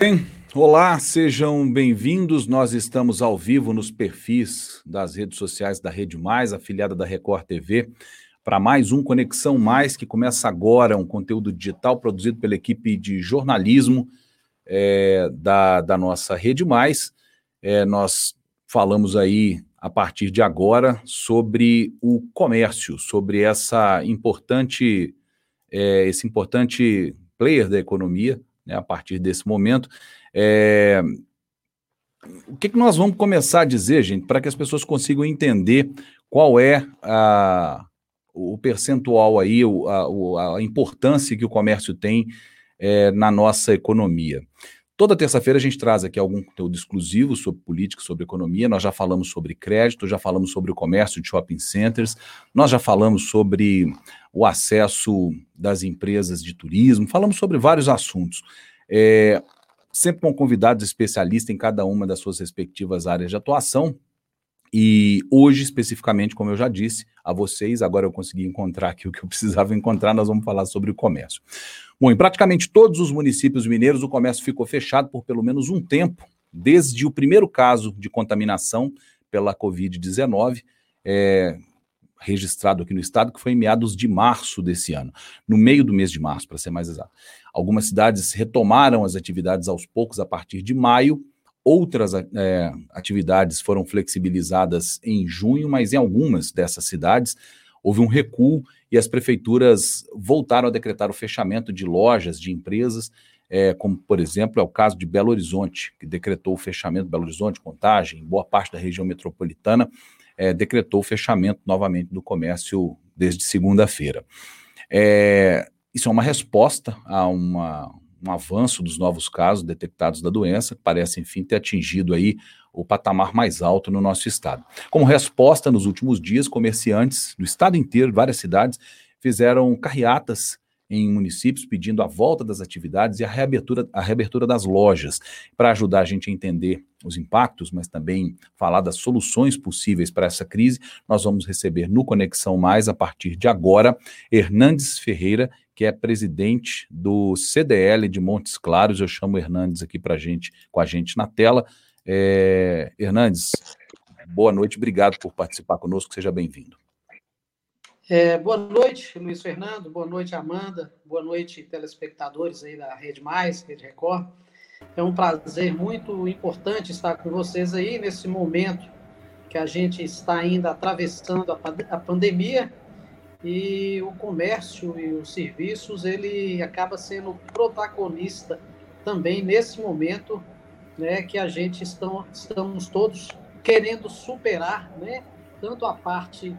Bem, olá, sejam bem-vindos. Nós estamos ao vivo nos perfis das redes sociais da Rede Mais, afiliada da Record TV, para mais um Conexão Mais, que começa agora, um conteúdo digital produzido pela equipe de jornalismo é, da, da nossa Rede Mais. É, nós falamos aí, a partir de agora, sobre o comércio, sobre essa importante, é, esse importante player da economia, né, a partir desse momento. É... O que, que nós vamos começar a dizer, gente, para que as pessoas consigam entender qual é a, o percentual aí, a, a importância que o comércio tem é, na nossa economia. Toda terça-feira a gente traz aqui algum conteúdo exclusivo sobre política, sobre economia. Nós já falamos sobre crédito, já falamos sobre o comércio de shopping centers, nós já falamos sobre o acesso das empresas de turismo, falamos sobre vários assuntos. É, sempre com convidados especialistas em cada uma das suas respectivas áreas de atuação. E hoje, especificamente, como eu já disse a vocês, agora eu consegui encontrar aqui o que eu precisava encontrar, nós vamos falar sobre o comércio. Bom, em praticamente todos os municípios mineiros, o comércio ficou fechado por pelo menos um tempo, desde o primeiro caso de contaminação pela Covid-19, é, registrado aqui no estado, que foi em meados de março desse ano, no meio do mês de março, para ser mais exato. Algumas cidades retomaram as atividades aos poucos a partir de maio, outras é, atividades foram flexibilizadas em junho, mas em algumas dessas cidades houve um recuo e as prefeituras voltaram a decretar o fechamento de lojas, de empresas, é, como, por exemplo, é o caso de Belo Horizonte, que decretou o fechamento Belo Horizonte, Contagem, boa parte da região metropolitana, é, decretou o fechamento novamente do comércio desde segunda-feira. É, isso é uma resposta a uma, um avanço dos novos casos detectados da doença, que parece, enfim, ter atingido aí o patamar mais alto no nosso estado. Como resposta, nos últimos dias, comerciantes do estado inteiro, várias cidades, fizeram carreatas em municípios pedindo a volta das atividades e a reabertura, a reabertura das lojas, para ajudar a gente a entender os impactos, mas também falar das soluções possíveis para essa crise. Nós vamos receber no Conexão Mais, a partir de agora, Hernandes Ferreira, que é presidente do CDL de Montes Claros. Eu chamo Hernandes aqui para gente, com a gente na tela. É, Hernandes, boa noite, obrigado por participar conosco, seja bem-vindo. É, boa noite, Luiz Fernando. Boa noite, Amanda. Boa noite, telespectadores aí da Rede Mais, Rede Record. É um prazer muito importante estar com vocês aí nesse momento que a gente está ainda atravessando a pandemia e o comércio e os serviços ele acaba sendo protagonista também nesse momento, né, que a gente estão, estamos todos querendo superar, né, tanto a parte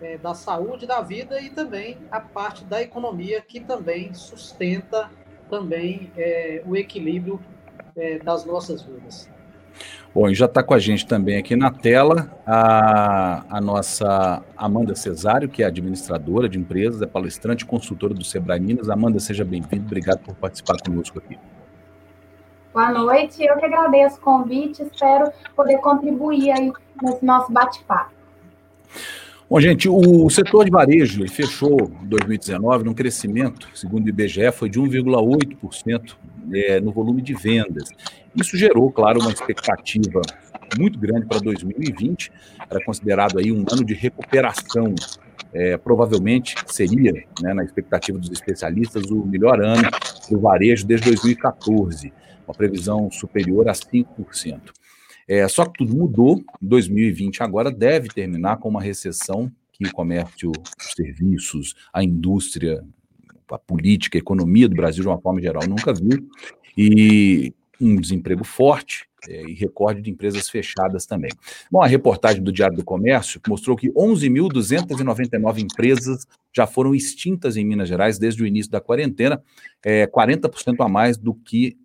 é, da saúde da vida e também a parte da economia que também sustenta também é, o equilíbrio é, das nossas vidas. Bom, e já está com a gente também aqui na tela a, a nossa Amanda Cesário, que é administradora de empresas, é palestrante e consultora do Sebrae Minas. Amanda, seja bem-vinda, obrigado por participar conosco aqui. Boa noite, eu que agradeço o convite, espero poder contribuir aí nesse nosso bate-papo. Bom, gente, o setor de varejo fechou 2019 num crescimento, segundo o IBGE, foi de 1,8% é, no volume de vendas. Isso gerou, claro, uma expectativa muito grande para 2020. Era considerado aí um ano de recuperação. É, provavelmente seria, né, na expectativa dos especialistas, o melhor ano do varejo desde 2014, uma previsão superior a 5%. É, só que tudo mudou. 2020 agora deve terminar com uma recessão que o comércio, os serviços, a indústria, a política, a economia do Brasil, de uma forma geral, nunca viu. E um desemprego forte é, e recorde de empresas fechadas também. Bom, a reportagem do Diário do Comércio mostrou que 11.299 empresas já foram extintas em Minas Gerais desde o início da quarentena, é, 40% a mais do que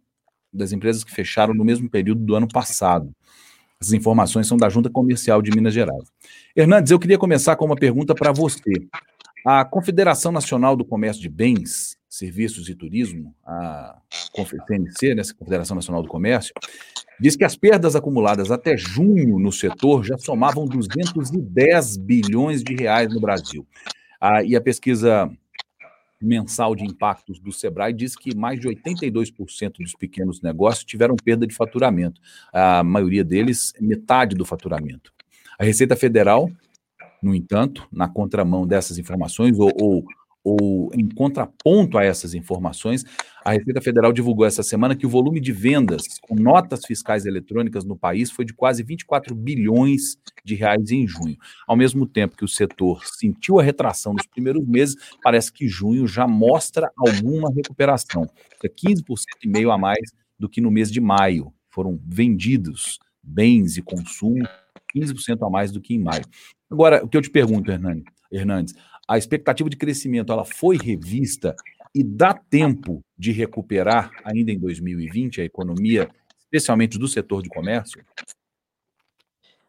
das empresas que fecharam no mesmo período do ano passado. As informações são da Junta Comercial de Minas Gerais. Hernandes, eu queria começar com uma pergunta para você. A Confederação Nacional do Comércio de Bens, Serviços e Turismo, a CNC, né, Confederação Nacional do Comércio, diz que as perdas acumuladas até junho no setor já somavam 210 bilhões de reais no Brasil. Ah, e a pesquisa mensal de impactos do Sebrae diz que mais de 82% dos pequenos negócios tiveram perda de faturamento. A maioria deles, metade do faturamento. A Receita Federal, no entanto, na contramão dessas informações, ou, ou ou em contraponto a essas informações, a Receita Federal divulgou essa semana que o volume de vendas com notas fiscais eletrônicas no país foi de quase 24 bilhões de reais em junho. Ao mesmo tempo que o setor sentiu a retração nos primeiros meses, parece que junho já mostra alguma recuperação. É 15% e meio a mais do que no mês de maio. Foram vendidos bens e consumo 15% a mais do que em maio. Agora, o que eu te pergunto, Hernandes, a expectativa de crescimento ela foi revista e dá tempo de recuperar ainda em 2020 a economia, especialmente do setor de comércio?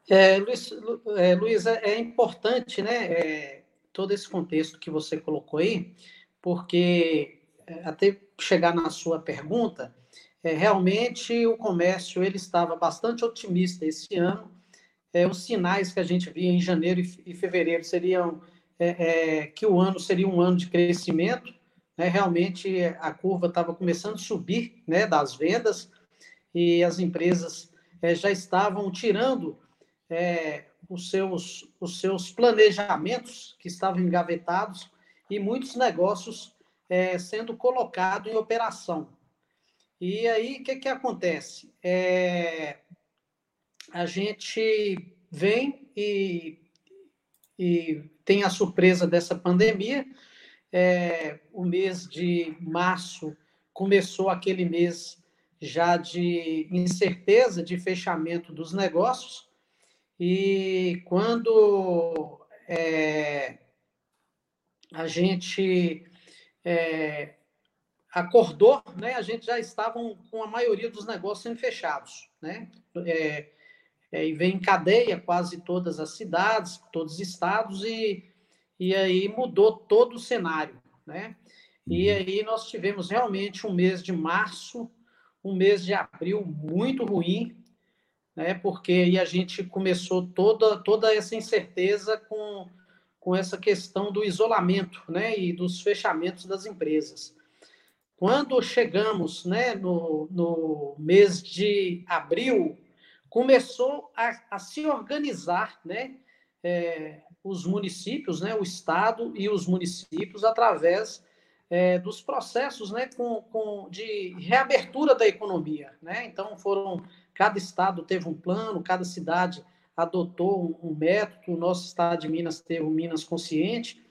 É, Luiz, é, Luiz, é, importante, né, é, todo esse contexto que você colocou aí, porque é, até chegar na sua pergunta, é, realmente o comércio ele estava bastante otimista esse ano. É, os sinais que a gente via em janeiro e fevereiro seriam é, é, que o ano seria um ano de crescimento. Né? Realmente a curva estava começando a subir né, das vendas e as empresas é, já estavam tirando é, os, seus, os seus planejamentos que estavam engavetados e muitos negócios é, sendo colocados em operação. E aí, o que, que acontece? É, a gente vem e, e tem a surpresa dessa pandemia. É, o mês de março começou aquele mês já de incerteza de fechamento dos negócios, e quando é, a gente é, acordou, né, a gente já estava com a maioria dos negócios sendo fechados. Né? É, é, e vem em cadeia quase todas as cidades, todos os estados, e, e aí mudou todo o cenário, né? E uhum. aí nós tivemos realmente um mês de março, um mês de abril muito ruim, né? Porque aí a gente começou toda, toda essa incerteza com, com essa questão do isolamento, né? E dos fechamentos das empresas. Quando chegamos, né, no, no mês de abril, começou a, a se organizar, né, é, os municípios, né, o Estado e os municípios, através é, dos processos né, com, com, de reabertura da economia. Né? Então, foram cada estado teve um plano, cada cidade adotou um, um método, o nosso estado de Minas teve o Minas Consciente,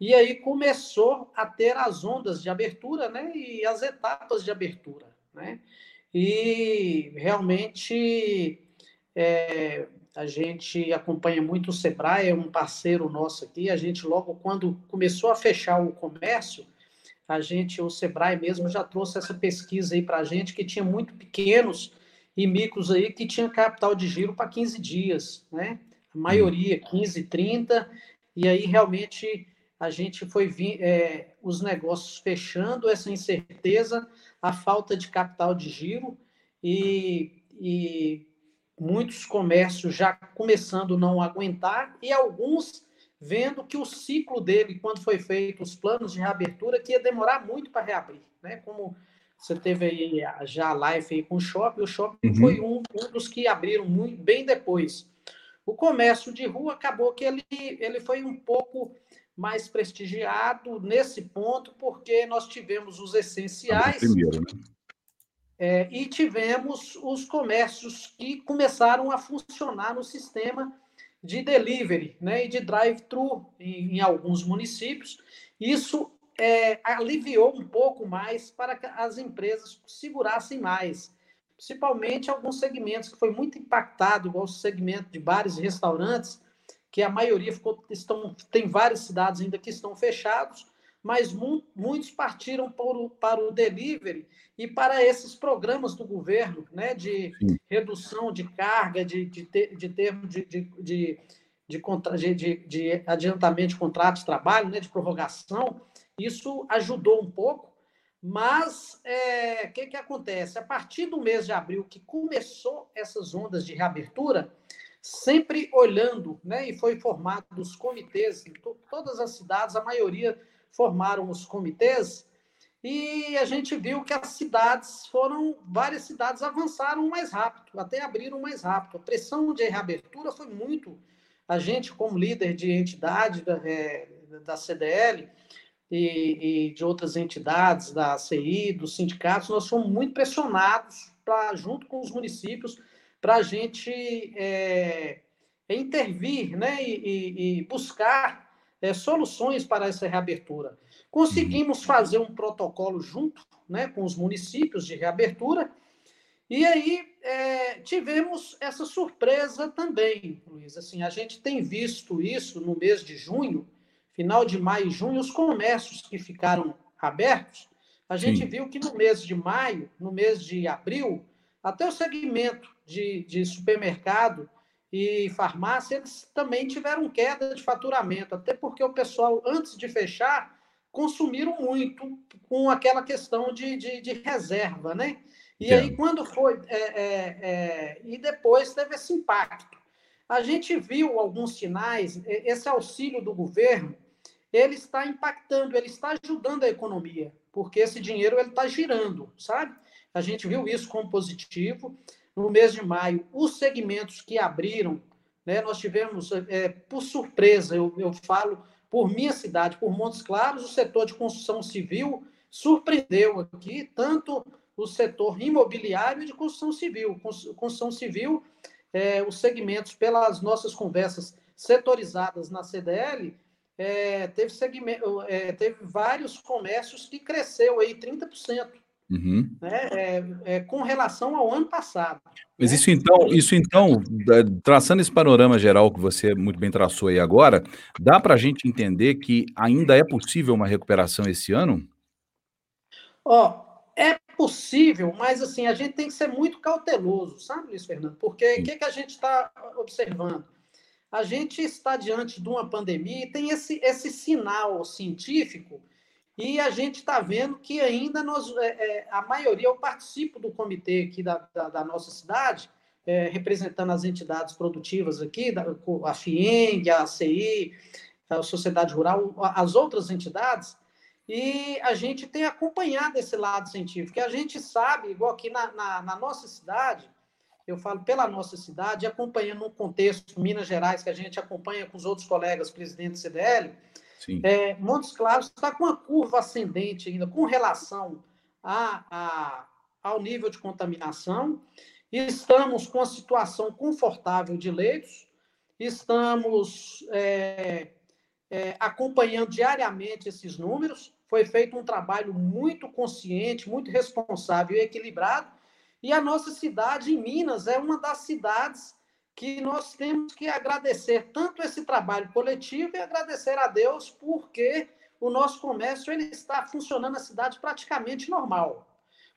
e aí começou a ter as ondas de abertura né, e as etapas de abertura. Né? E realmente é, a gente acompanha muito o Sebrae, é um parceiro nosso aqui. A gente, logo quando começou a fechar o comércio, a gente, o Sebrae mesmo, já trouxe essa pesquisa aí para a gente, que tinha muito pequenos e micros aí que tinha capital de giro para 15 dias, né? A maioria, 15, 30, e aí realmente a gente foi é, os negócios fechando, essa incerteza, a falta de capital de giro e, e muitos comércios já começando a não aguentar e alguns vendo que o ciclo dele, quando foi feito os planos de reabertura, que ia demorar muito para reabrir, né? Como você teve aí já a live aí com o shopping, o shopping uhum. foi um, um, dos que abriram muito bem depois. O comércio de rua acabou que ele, ele foi um pouco mais prestigiado nesse ponto, porque nós tivemos os essenciais. Primeiro, né? É, e tivemos os comércios que começaram a funcionar no sistema de delivery né, e de drive-thru em, em, alguns municípios. Isso é, aliviou um pouco mais para que as empresas segurassem mais, principalmente alguns segmentos que foi muito impactado, igual o segmento de bares e restaurantes, que a maioria ficou, estão, tem várias cidades ainda que estão fechados, mas mu muitos partiram por, para o delivery e para esses programas do governo, né, de Sim. redução de carga, de, de, ter, de termo de, de, de, de, de, de adiantamento de contrato de trabalho, né, de prorrogação, isso ajudou um pouco, mas o é, que, que acontece? A partir do mês de abril, que começou essas ondas de reabertura, sempre olhando, né, e foi formado os comitês em todas as cidades, a maioria formaram os comitês e a gente viu que as cidades foram, várias cidades avançaram mais rápido, até abriram mais rápido. A pressão de reabertura foi muito. A gente, como líder de entidade da, é, da CDL e, e, de outras entidades, da CI, dos sindicatos, nós fomos muito pressionados para, junto com os municípios, para a gente é, intervir né, e, e buscar é, soluções para essa reabertura. Conseguimos uhum. fazer um protocolo junto né, com os municípios de reabertura, e aí é, tivemos essa surpresa também, Luiz. Assim, a gente tem visto isso no mês de junho, final de maio e junho, os comércios que ficaram abertos, a gente Sim. viu que no mês de maio, no mês de abril, até o segmento de, de supermercado e farmácia, eles também tiveram queda de faturamento, até porque o pessoal, antes de fechar, consumiram muito com aquela questão de, de, de reserva, né? E é. aí, quando foi. É, é, é, e depois teve esse impacto. A gente viu alguns sinais, esse auxílio do governo, ele está impactando, ele está ajudando a economia, porque esse dinheiro ele está girando, sabe? A gente viu isso como positivo no mês de maio, os segmentos que abriram, né, nós tivemos, é, por surpresa, eu, eu falo por minha cidade, por Montes Claros, o setor de construção civil surpreendeu aqui, tanto o setor imobiliário e de construção civil. Construção civil, é, os segmentos, pelas nossas conversas setorizadas na CDL, é, teve, segmento, é, teve vários comércios que cresceu aí 30%. Uhum. Né, é, é, com relação ao ano passado. Mas né? isso então, isso então, traçando esse panorama geral que você muito bem traçou aí agora, dá para a gente entender que ainda é possível uma recuperação esse ano? Ó, é possível, mas assim, a gente tem que ser muito cauteloso, sabe, Luiz Fernando? Porque o que, que a gente está observando? A gente está diante de uma pandemia e tem esse, esse sinal científico e a gente está vendo que ainda nós, é, é, a maioria, eu participo do comitê aqui da, da, da nossa cidade, é, representando as entidades produtivas aqui, da, a FIENG, a ACI, a Sociedade Rural, as outras entidades, e a gente tem acompanhado esse lado científico. A gente sabe, igual aqui na, na, na nossa cidade, eu falo pela nossa cidade, acompanhando um contexto Minas Gerais, que a gente acompanha com os outros colegas presidentes do CDL, é, Montes Claros está com uma curva ascendente ainda com relação a, a, ao nível de contaminação. Estamos com a situação confortável de leitos, estamos é, é, acompanhando diariamente esses números. Foi feito um trabalho muito consciente, muito responsável e equilibrado. E a nossa cidade, em Minas, é uma das cidades que nós temos que agradecer tanto esse trabalho coletivo e agradecer a Deus porque o nosso comércio ele está funcionando na cidade praticamente normal.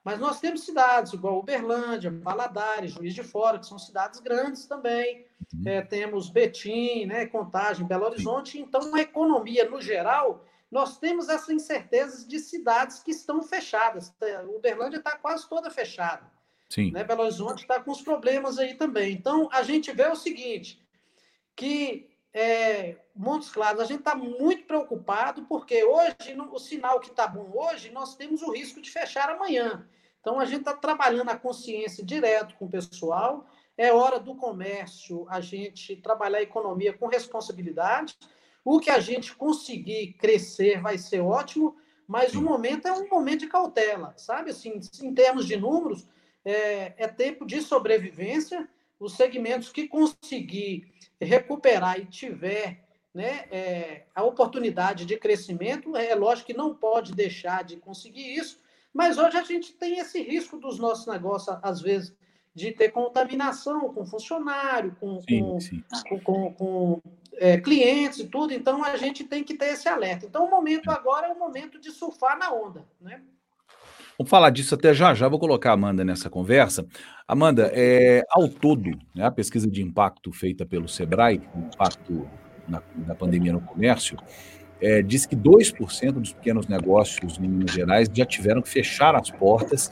Mas nós temos cidades igual Uberlândia, Valadares, Juiz de Fora, que são cidades grandes também. Uhum. É, temos Betim, né, Contagem, Belo Horizonte. Então, a economia, no geral, nós temos essa incerteza de cidades que estão fechadas. Uberlândia está quase toda fechada. Sim. Né? Belo Horizonte está com os problemas aí também. Então, a gente vê o seguinte, que é, Montes Claros, a gente está muito preocupado, porque hoje, no, o sinal que está bom hoje, nós temos o risco de fechar amanhã. Então, a gente está trabalhando a consciência direto com o pessoal. É hora do comércio a gente trabalhar a economia com responsabilidade. O que a gente conseguir crescer vai ser ótimo, mas o momento é um momento de cautela, sabe? Assim, em termos de números, é, é tempo de sobrevivência. Os segmentos que conseguir recuperar e tiver né, é, a oportunidade de crescimento, é lógico que não pode deixar de conseguir isso, mas hoje a gente tem esse risco dos nossos negócios, às vezes, de ter contaminação com funcionário, com, sim, com, sim. com, com, com é, clientes e tudo, então a gente tem que ter esse alerta. Então, o momento agora é o momento de surfar na onda, né? Vamos falar disso até já já. Vou colocar a Amanda nessa conversa. Amanda, é, ao todo, né, a pesquisa de impacto feita pelo Sebrae, impacto na, da pandemia no comércio, é, diz que 2% dos pequenos negócios em Minas Gerais já tiveram que fechar as portas.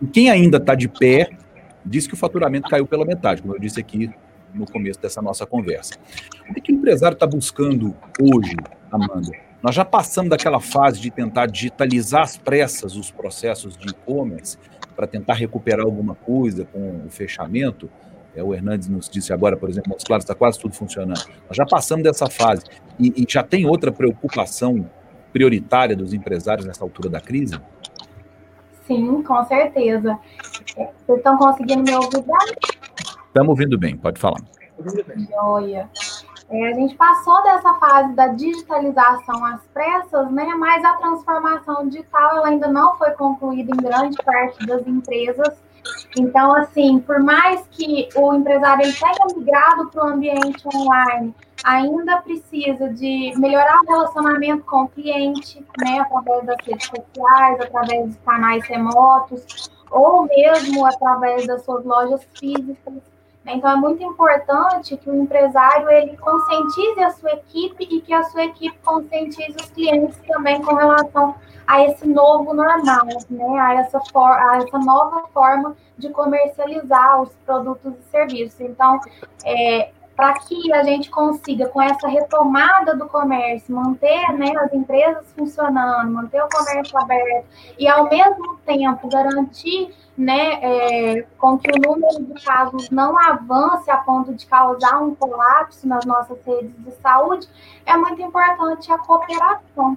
E quem ainda está de pé diz que o faturamento caiu pela metade, como eu disse aqui no começo dessa nossa conversa. O que, que o empresário está buscando hoje, Amanda? Nós já passamos daquela fase de tentar digitalizar às pressas os processos de e-commerce para tentar recuperar alguma coisa com o fechamento. É, o Hernandes nos disse agora, por exemplo, Montes Claros está quase tudo funcionando. Nós já passamos dessa fase. E, e, já tem outra preocupação prioritária dos empresários nessa altura da crise? Sim, com certeza. É, vocês estão conseguindo me ouvir bem? Estamos ouvindo bem, pode falar. Joia. É, a gente passou dessa fase da digitalização às pressas, né? Mas a transformação digital ela ainda não foi concluída em grande parte das empresas. Então, assim, por mais que o empresário ele tenha migrado para o ambiente online, ainda precisa de melhorar o relacionamento com o cliente, né, através das redes sociais, através dos canais remotos, ou mesmo através das suas lojas físicas. Então, é muito importante que o empresário ele conscientize a sua equipe e que a sua equipe conscientize os clientes também com relação a esse novo normal, né? a, essa for, a essa nova forma de comercializar os produtos e serviços. Então, é, para que a gente consiga, com essa retomada do comércio, manter né, as empresas funcionando, manter o comércio aberto e, ao mesmo tempo, garantir né, é, com que o número de casos não avance a ponto de causar um colapso nas nossas redes de saúde, é muito importante a cooperação.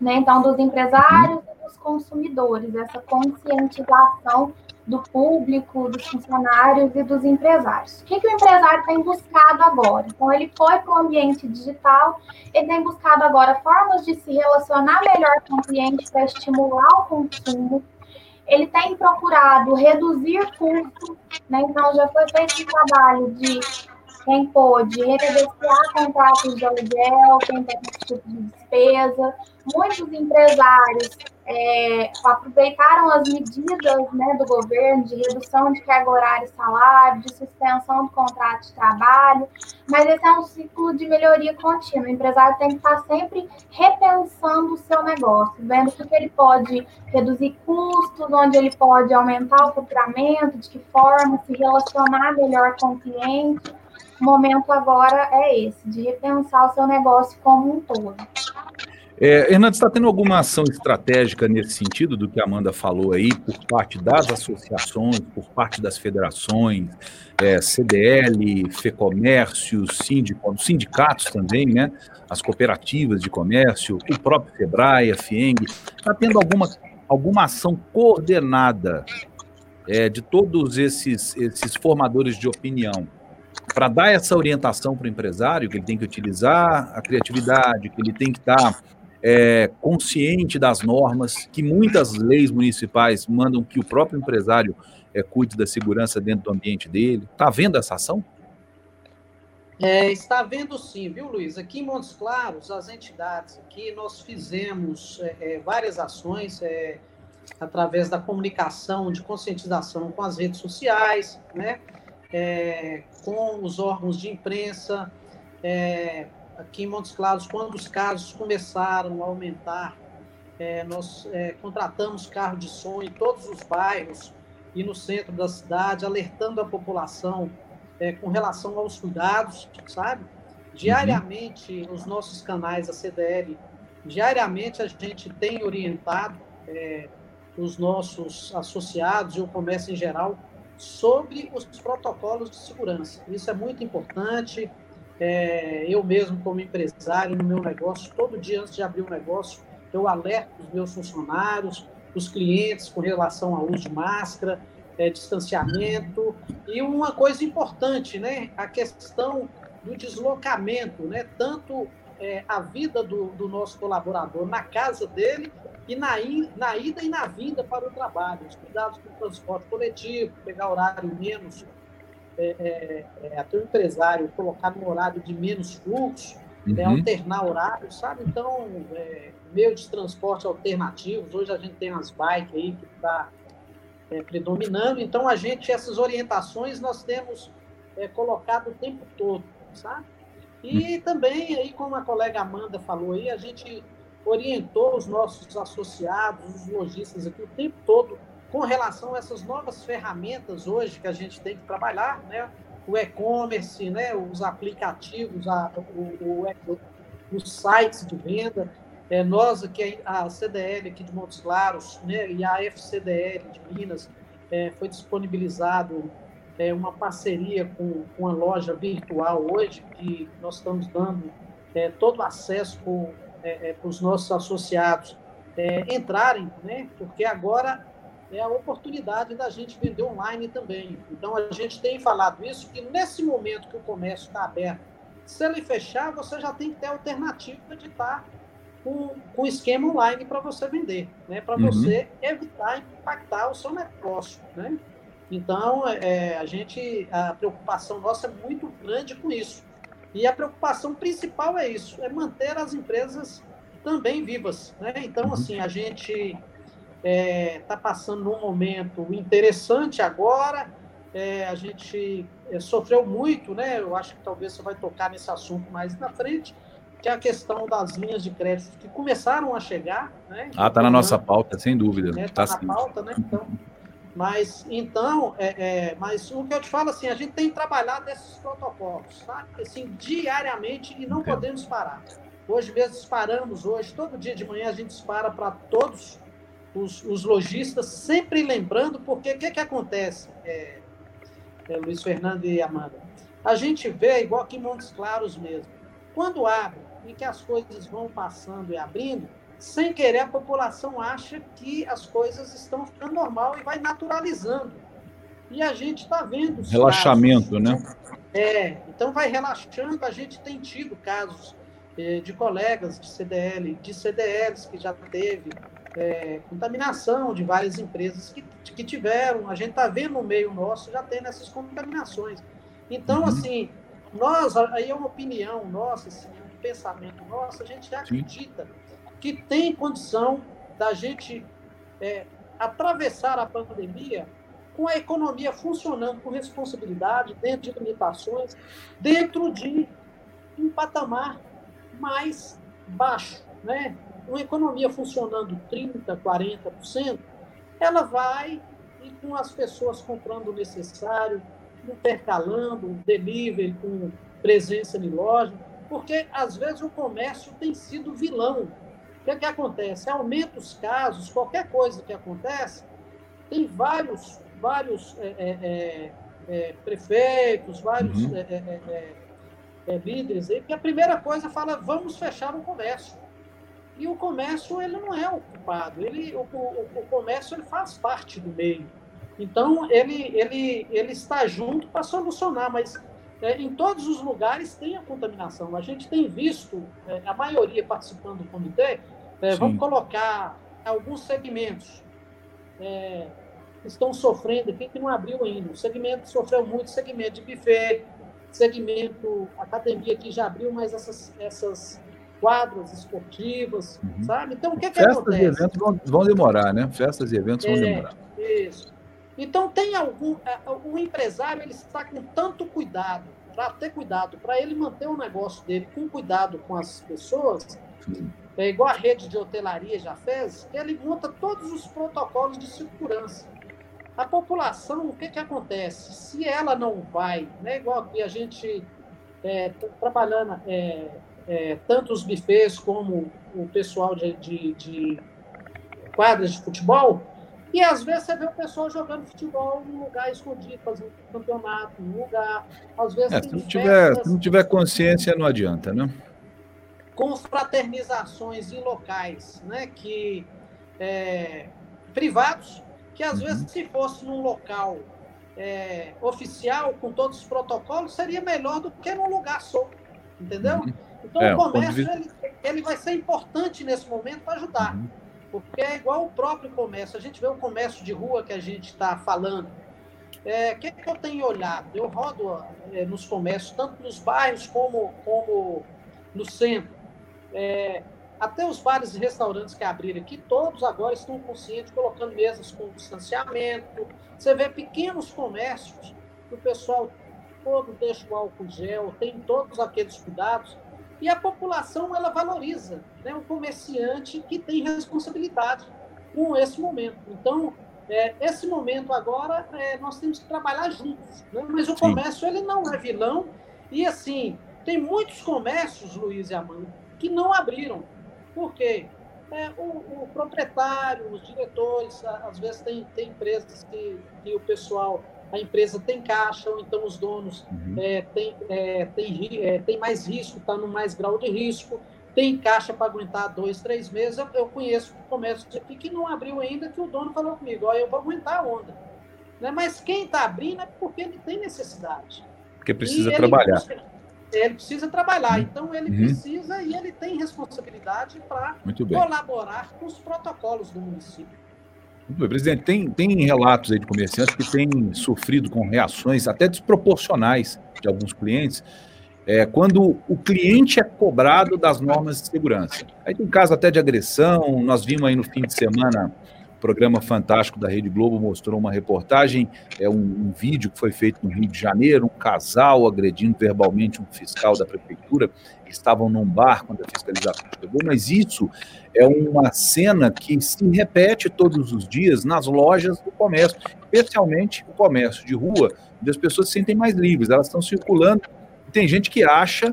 Né? Então, dos empresários e dos consumidores, essa conscientização do público, dos funcionários e dos empresários. O que, que o empresário tem buscado agora? Então, ele foi para o ambiente digital, ele tem buscado agora formas de se relacionar melhor com o cliente para estimular o consumo, ele tem procurado reduzir custos, né? então já foi feito um trabalho de quem pôde renegociar contratos de aluguel, quem tem esse tipo de despesa. Muitos empresários é, aproveitaram as medidas né, do governo de redução de carga horária e salário, de suspensão do contrato de trabalho, mas esse é um ciclo de melhoria contínua. O empresário tem que estar sempre repensando o seu negócio, vendo o que ele pode reduzir custos, onde ele pode aumentar o faturamento, de que forma, se relacionar melhor com o cliente. O momento agora é esse, de repensar o seu negócio como um todo. É, Hernandes, está tendo alguma ação estratégica nesse sentido do que a Amanda falou aí, por parte das associações, por parte das federações, é, CDL, FEComércio, sindicatos, sindicatos também, né? As cooperativas de comércio, o próprio Sebrae, a FIENG. Está tendo alguma, alguma ação coordenada é, de todos esses, esses formadores de opinião para dar essa orientação para o empresário, que ele tem que utilizar a criatividade, que ele tem que estar é, consciente das normas, que muitas leis municipais mandam que o próprio empresário é, cuide da segurança dentro do ambiente dele. Está vendo essa ação? É, está vendo sim, viu, Luiz? Aqui em Montes Claros, as entidades aqui, nós fizemos é, é várias ações é, através da comunicação, de conscientização com as redes sociais, né? É, com os órgãos de imprensa, é, aqui em Montes Claros, quando os casos começaram a aumentar, é, nós é, contratamos carro de som em todos os bairros e no centro da cidade, alertando a população é, com relação aos cuidados, sabe? Diariamente, uhum. nos nossos canais da CDL, diariamente a gente tem orientado é, os nossos associados e o comércio em geral sobre os protocolos de segurança. Isso é muito importante. É, eu mesmo, como empresário, no meu negócio, todo dia antes de abrir um negócio, eu alerto os meus funcionários, os clientes com relação ao uso de máscara, é, distanciamento. E uma coisa importante, né? A questão do deslocamento, né? Tanto é, a vida do, do, nosso colaborador na casa dele e na, na ida e na vinda para o trabalho. Os cuidados com o transporte coletivo, pegar horário menos é, é, é, até o empresário colocar num horário de menos fluxo, né, uhum. alternar horário, sabe? Então, é, meio de transporte alternativos, hoje a gente tem as bikes aí que está é, predominando, então a gente, essas orientações nós temos é, colocado o tempo todo, sabe? E uhum. também, aí, como a colega Amanda falou aí, a gente orientou os nossos associados, os lojistas aqui o tempo todo com relação a essas novas ferramentas hoje que a gente tem que trabalhar, né? o e-commerce, né? os aplicativos, a, o, o, nos sites de venda. É, nós aqui, a CDL aqui de Montes Claros né, e a FCDL de Minas, é, foi disponibilizado é, uma parceria com, com uma loja virtual hoje, que nós estamos dando é, todo o acesso para é, é, os nossos associados é, entrarem, né? porque agora é a oportunidade da gente vender online também. Então, a gente tem falado isso, que nesse momento que o comércio está aberto, se ele fechar, você já tem que ter alternativa de estar com, com esquema online para você vender, né? para uhum. você evitar impactar o seu negócio. Né? Então, é, a gente, a preocupação nossa é muito grande com isso. E a preocupação principal é isso, é manter as empresas também vivas. Né? Então, uhum. assim, a gente está é, tá passando um momento interessante agora, é, a gente é, sofreu muito, né? eu acho que talvez você vai tocar nesse assunto mais na frente, que é a questão das linhas de crédito que começaram a chegar. Né? Ah, está na nossa pauta, sem dúvida. Está é, tá na pauta, né? Então, mas, então, é, é, mas o que eu te falo, assim, a gente tem trabalhado esses protocolos, tá? Assim, diariamente e não podemos parar. Hoje mesmo disparamos, hoje, todo dia de manhã a gente dispara para todos os, os, lojistas, sempre lembrando, porque o que, que acontece, é, é, Luiz Fernando e Amanda? A gente vê, igual aqui em Montes Claros mesmo, quando abre e que as coisas vão passando e abrindo, sem querer, a população acha que as coisas estão ficando normal e vai naturalizando. E a gente está vendo. Relaxamento, casos, né? É, então vai relaxando. A gente tem tido casos é, de colegas de CDL, de CDLs que já teve é, contaminação de várias empresas que, que tiveram. A gente está vendo no meio nosso já tendo essas contaminações. Então, uhum. assim, nós, aí é uma opinião nossa, assim, é um pensamento nosso, a gente acredita. Sim que tem condição da gente é, atravessar a pandemia com a economia funcionando com responsabilidade, dentro de limitações, dentro de um patamar mais baixo. Né? Uma economia funcionando 30%, 40%, ela vai e com as pessoas comprando o necessário, intercalando, delivery com presença em loja, porque às vezes o comércio tem sido vilão que, que acontece? Aumenta os casos, qualquer coisa que acontece, tem vários, vários é, é, é, é prefeitos, vários uhum. É, é, líderes aí, que a primeira coisa fala, vamos fechar o comércio. E o comércio, ele não é ocupado, ele, o, o, o comércio ele faz parte do meio. Então, ele, ele, ele está junto para solucionar, mas é, em todos os lugares tem a contaminação. A gente tem visto, é, a maioria participando do comitê, é, vamos colocar alguns segmentos é, que estão sofrendo aqui, que não abriu ainda. O segmento sofreu muito, segmento de buffet, segmento academia que já abriu, mas essas, essas quadras esportivas, uhum. sabe? Então, o que, é que Festas acontece? e eventos vão, vão, demorar, né? Festas e eventos é, vão demorar. Isso. Então, tem algum... É, o empresário, ele está com tanto cuidado, para ter cuidado, para ele manter o negócio dele com cuidado com as pessoas, Sim é igual a rede de hotelaria já fez, ele monta todos os protocolos de segurança. A população, o que, que acontece? Se ela não vai, né, igual que a gente é, trabalhando é, é, tanto os bufês como o pessoal de, de, de, quadras de futebol, e às vezes você vê o pessoal jogando futebol num lugar escondido, fazendo campeonato, num lugar. Às vezes é, se, não tiver, se não tiver consciência, não adianta, né? confraternizações em locais né, que, é, privados, que às uhum. vezes, se fosse num local é, oficial, com todos os protocolos, seria melhor do que num lugar só. Entendeu? Uhum. Então, é, o comércio ele, ele vai ser importante nesse momento para ajudar. Uhum. Porque é igual o próprio comércio. A gente vê o comércio de rua que a gente está falando. O é, que, que eu tenho olhado? Eu rodo é, nos comércios, tanto nos bairros como, como no centro. É, até os bares e restaurantes que abriram aqui, todos agora estão conscientes, colocando mesas com distanciamento. Você vê pequenos comércios que o pessoal todo deixa o álcool gel, tem todos aqueles cuidados. E a população, ela valoriza né, o comerciante que tem responsabilidade com esse momento. Então, é, esse momento agora, é, nós temos que trabalhar juntos. Né? Mas o Sim. comércio, ele não é vilão. E, assim, tem muitos comércios, Luiz e Amanda, que não abriram. Por quê? É, o, o, proprietário, os diretores, às vezes tem, tem empresas que, que o pessoal, a empresa tem caixa, ou então os donos uhum. é, tem, é, tem, é, tem mais risco, está no mais grau de risco, tem caixa para aguentar dois, três meses. Eu, eu conheço comércio aqui que não abriu ainda, que o dono falou comigo, ó, eu vou aguentar a onda. Né? Mas quem está abrindo é porque ele tem necessidade. Porque precisa trabalhar. Busca, ele precisa trabalhar, uhum. então ele uhum. precisa e ele tem responsabilidade para colaborar com os protocolos do município. Presidente, tem, tem relatos aí de comerciantes que têm sofrido com reações até desproporcionais de alguns clientes, é, quando o cliente é cobrado das normas de segurança. Aí tem um caso até de agressão, nós vimos aí no fim de semana programa fantástico da Rede Globo mostrou uma reportagem, é um, um, vídeo que foi feito no Rio de Janeiro, um casal agredindo verbalmente um fiscal da prefeitura, estavam num bar quando a fiscalização chegou, mas isso é uma cena que se repete todos os dias nas lojas do comércio, especialmente o comércio de rua, onde as pessoas se sentem mais livres, elas estão circulando, tem gente que acha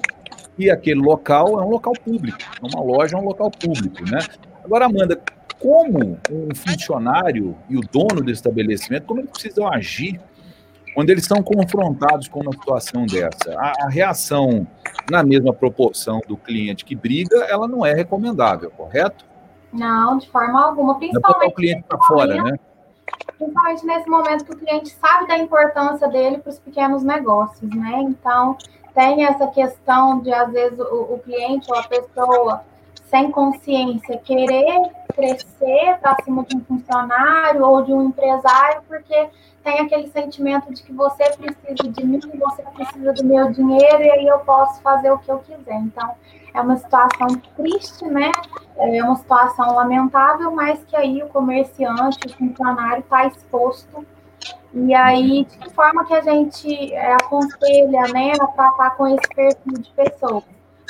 que aquele local é um local público, uma loja é um local público, né? Agora, Amanda, como um funcionário e o dono do estabelecimento, como eles precisam agir quando eles são confrontados com uma situação dessa. A, a, reação na mesma proporção do cliente que briga, ela não é recomendável, correto? Não, de forma alguma, principalmente. o cliente para fora, né? Principalmente nesse momento que o cliente sabe da importância dele para os pequenos negócios, né? Então, tem essa questão de, às vezes, o, o cliente ou a pessoa sem consciência querer crescer para cima de um funcionário ou de um empresário, porque tem aquele sentimento de que você precisa de mim, você precisa do meu dinheiro e aí eu posso fazer o que eu quiser. Então, é uma situação triste, né? É uma situação lamentável, mas que aí o comerciante, o funcionário está exposto. E aí, de que forma que a gente é, aconselha, né, a tratar com esse perfil de pessoas?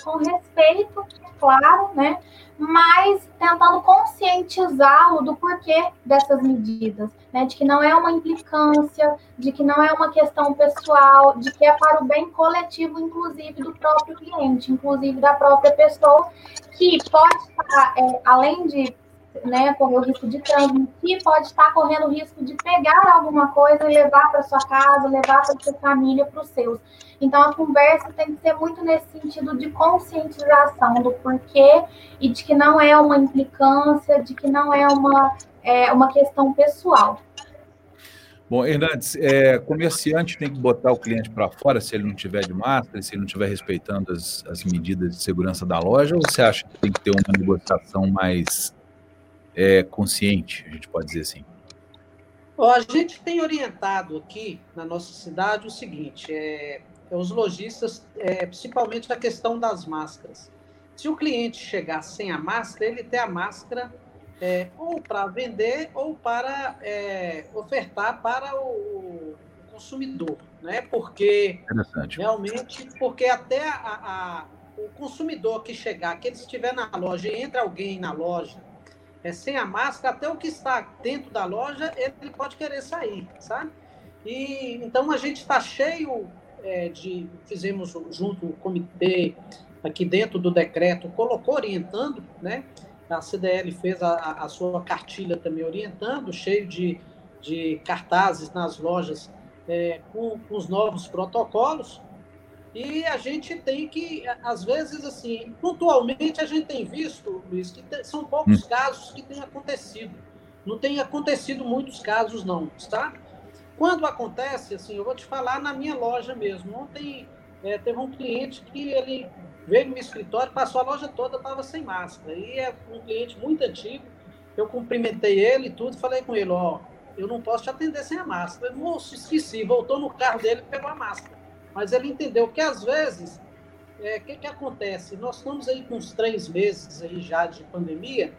Com respeito, claro, né? Mas tentando conscientizá-lo do porquê dessas medidas, né? De que não é uma implicância, de que não é uma questão pessoal, de que é para o bem coletivo, inclusive do próprio cliente, inclusive da própria pessoa, que pode estar, é, além de né, correr o risco de transmitir, pode estar correndo o risco de pegar alguma coisa e levar para sua casa, levar para sua família, para os seus. Então, a conversa tem que ser muito nesse sentido de conscientização do porquê e de que não é uma implicância, de que não é uma, é, uma questão pessoal. Bom, Hernandes, é, comerciante tem que botar o cliente para fora se ele não tiver de máscara, se ele não estiver respeitando as, as medidas de segurança da loja, ou você acha que tem que ter uma negociação mais é, consciente, a gente pode dizer assim? a gente tem orientado aqui na nossa cidade o seguinte: é, é os lojistas, é, principalmente a questão das máscaras. Se o cliente chegar sem a máscara, ele tem a máscara é, ou para vender ou para é, ofertar para o, consumidor, né? Porque realmente, porque até a, a, o consumidor que chegar, que ele estiver na loja e entra alguém na loja é, sem a máscara, até o que está dentro da loja, ele pode querer sair, sabe? E então a gente está cheio é, de. Fizemos junto o comitê, aqui dentro do decreto, colocou orientando, né? A CDL fez a, a sua cartilha também orientando, cheio de, de cartazes nas lojas é, com, com os novos protocolos. E a gente tem que, às vezes, assim, pontualmente a gente tem visto, Luiz, que são poucos hum. casos que têm acontecido. Não tem acontecido muitos casos, não, tá? Quando acontece, assim, eu vou te falar na minha loja mesmo. Ontem é, teve um cliente que ele veio no meu escritório, passou a loja toda, estava sem máscara. E é um cliente muito antigo. Eu cumprimentei ele e tudo, falei com ele, ó, eu não posso te atender sem a máscara. Moço, esqueci, voltou no carro dele e pegou a máscara. Mas ele entendeu que às vezes, o é, que, que acontece? Nós estamos aí com uns três meses aí já de pandemia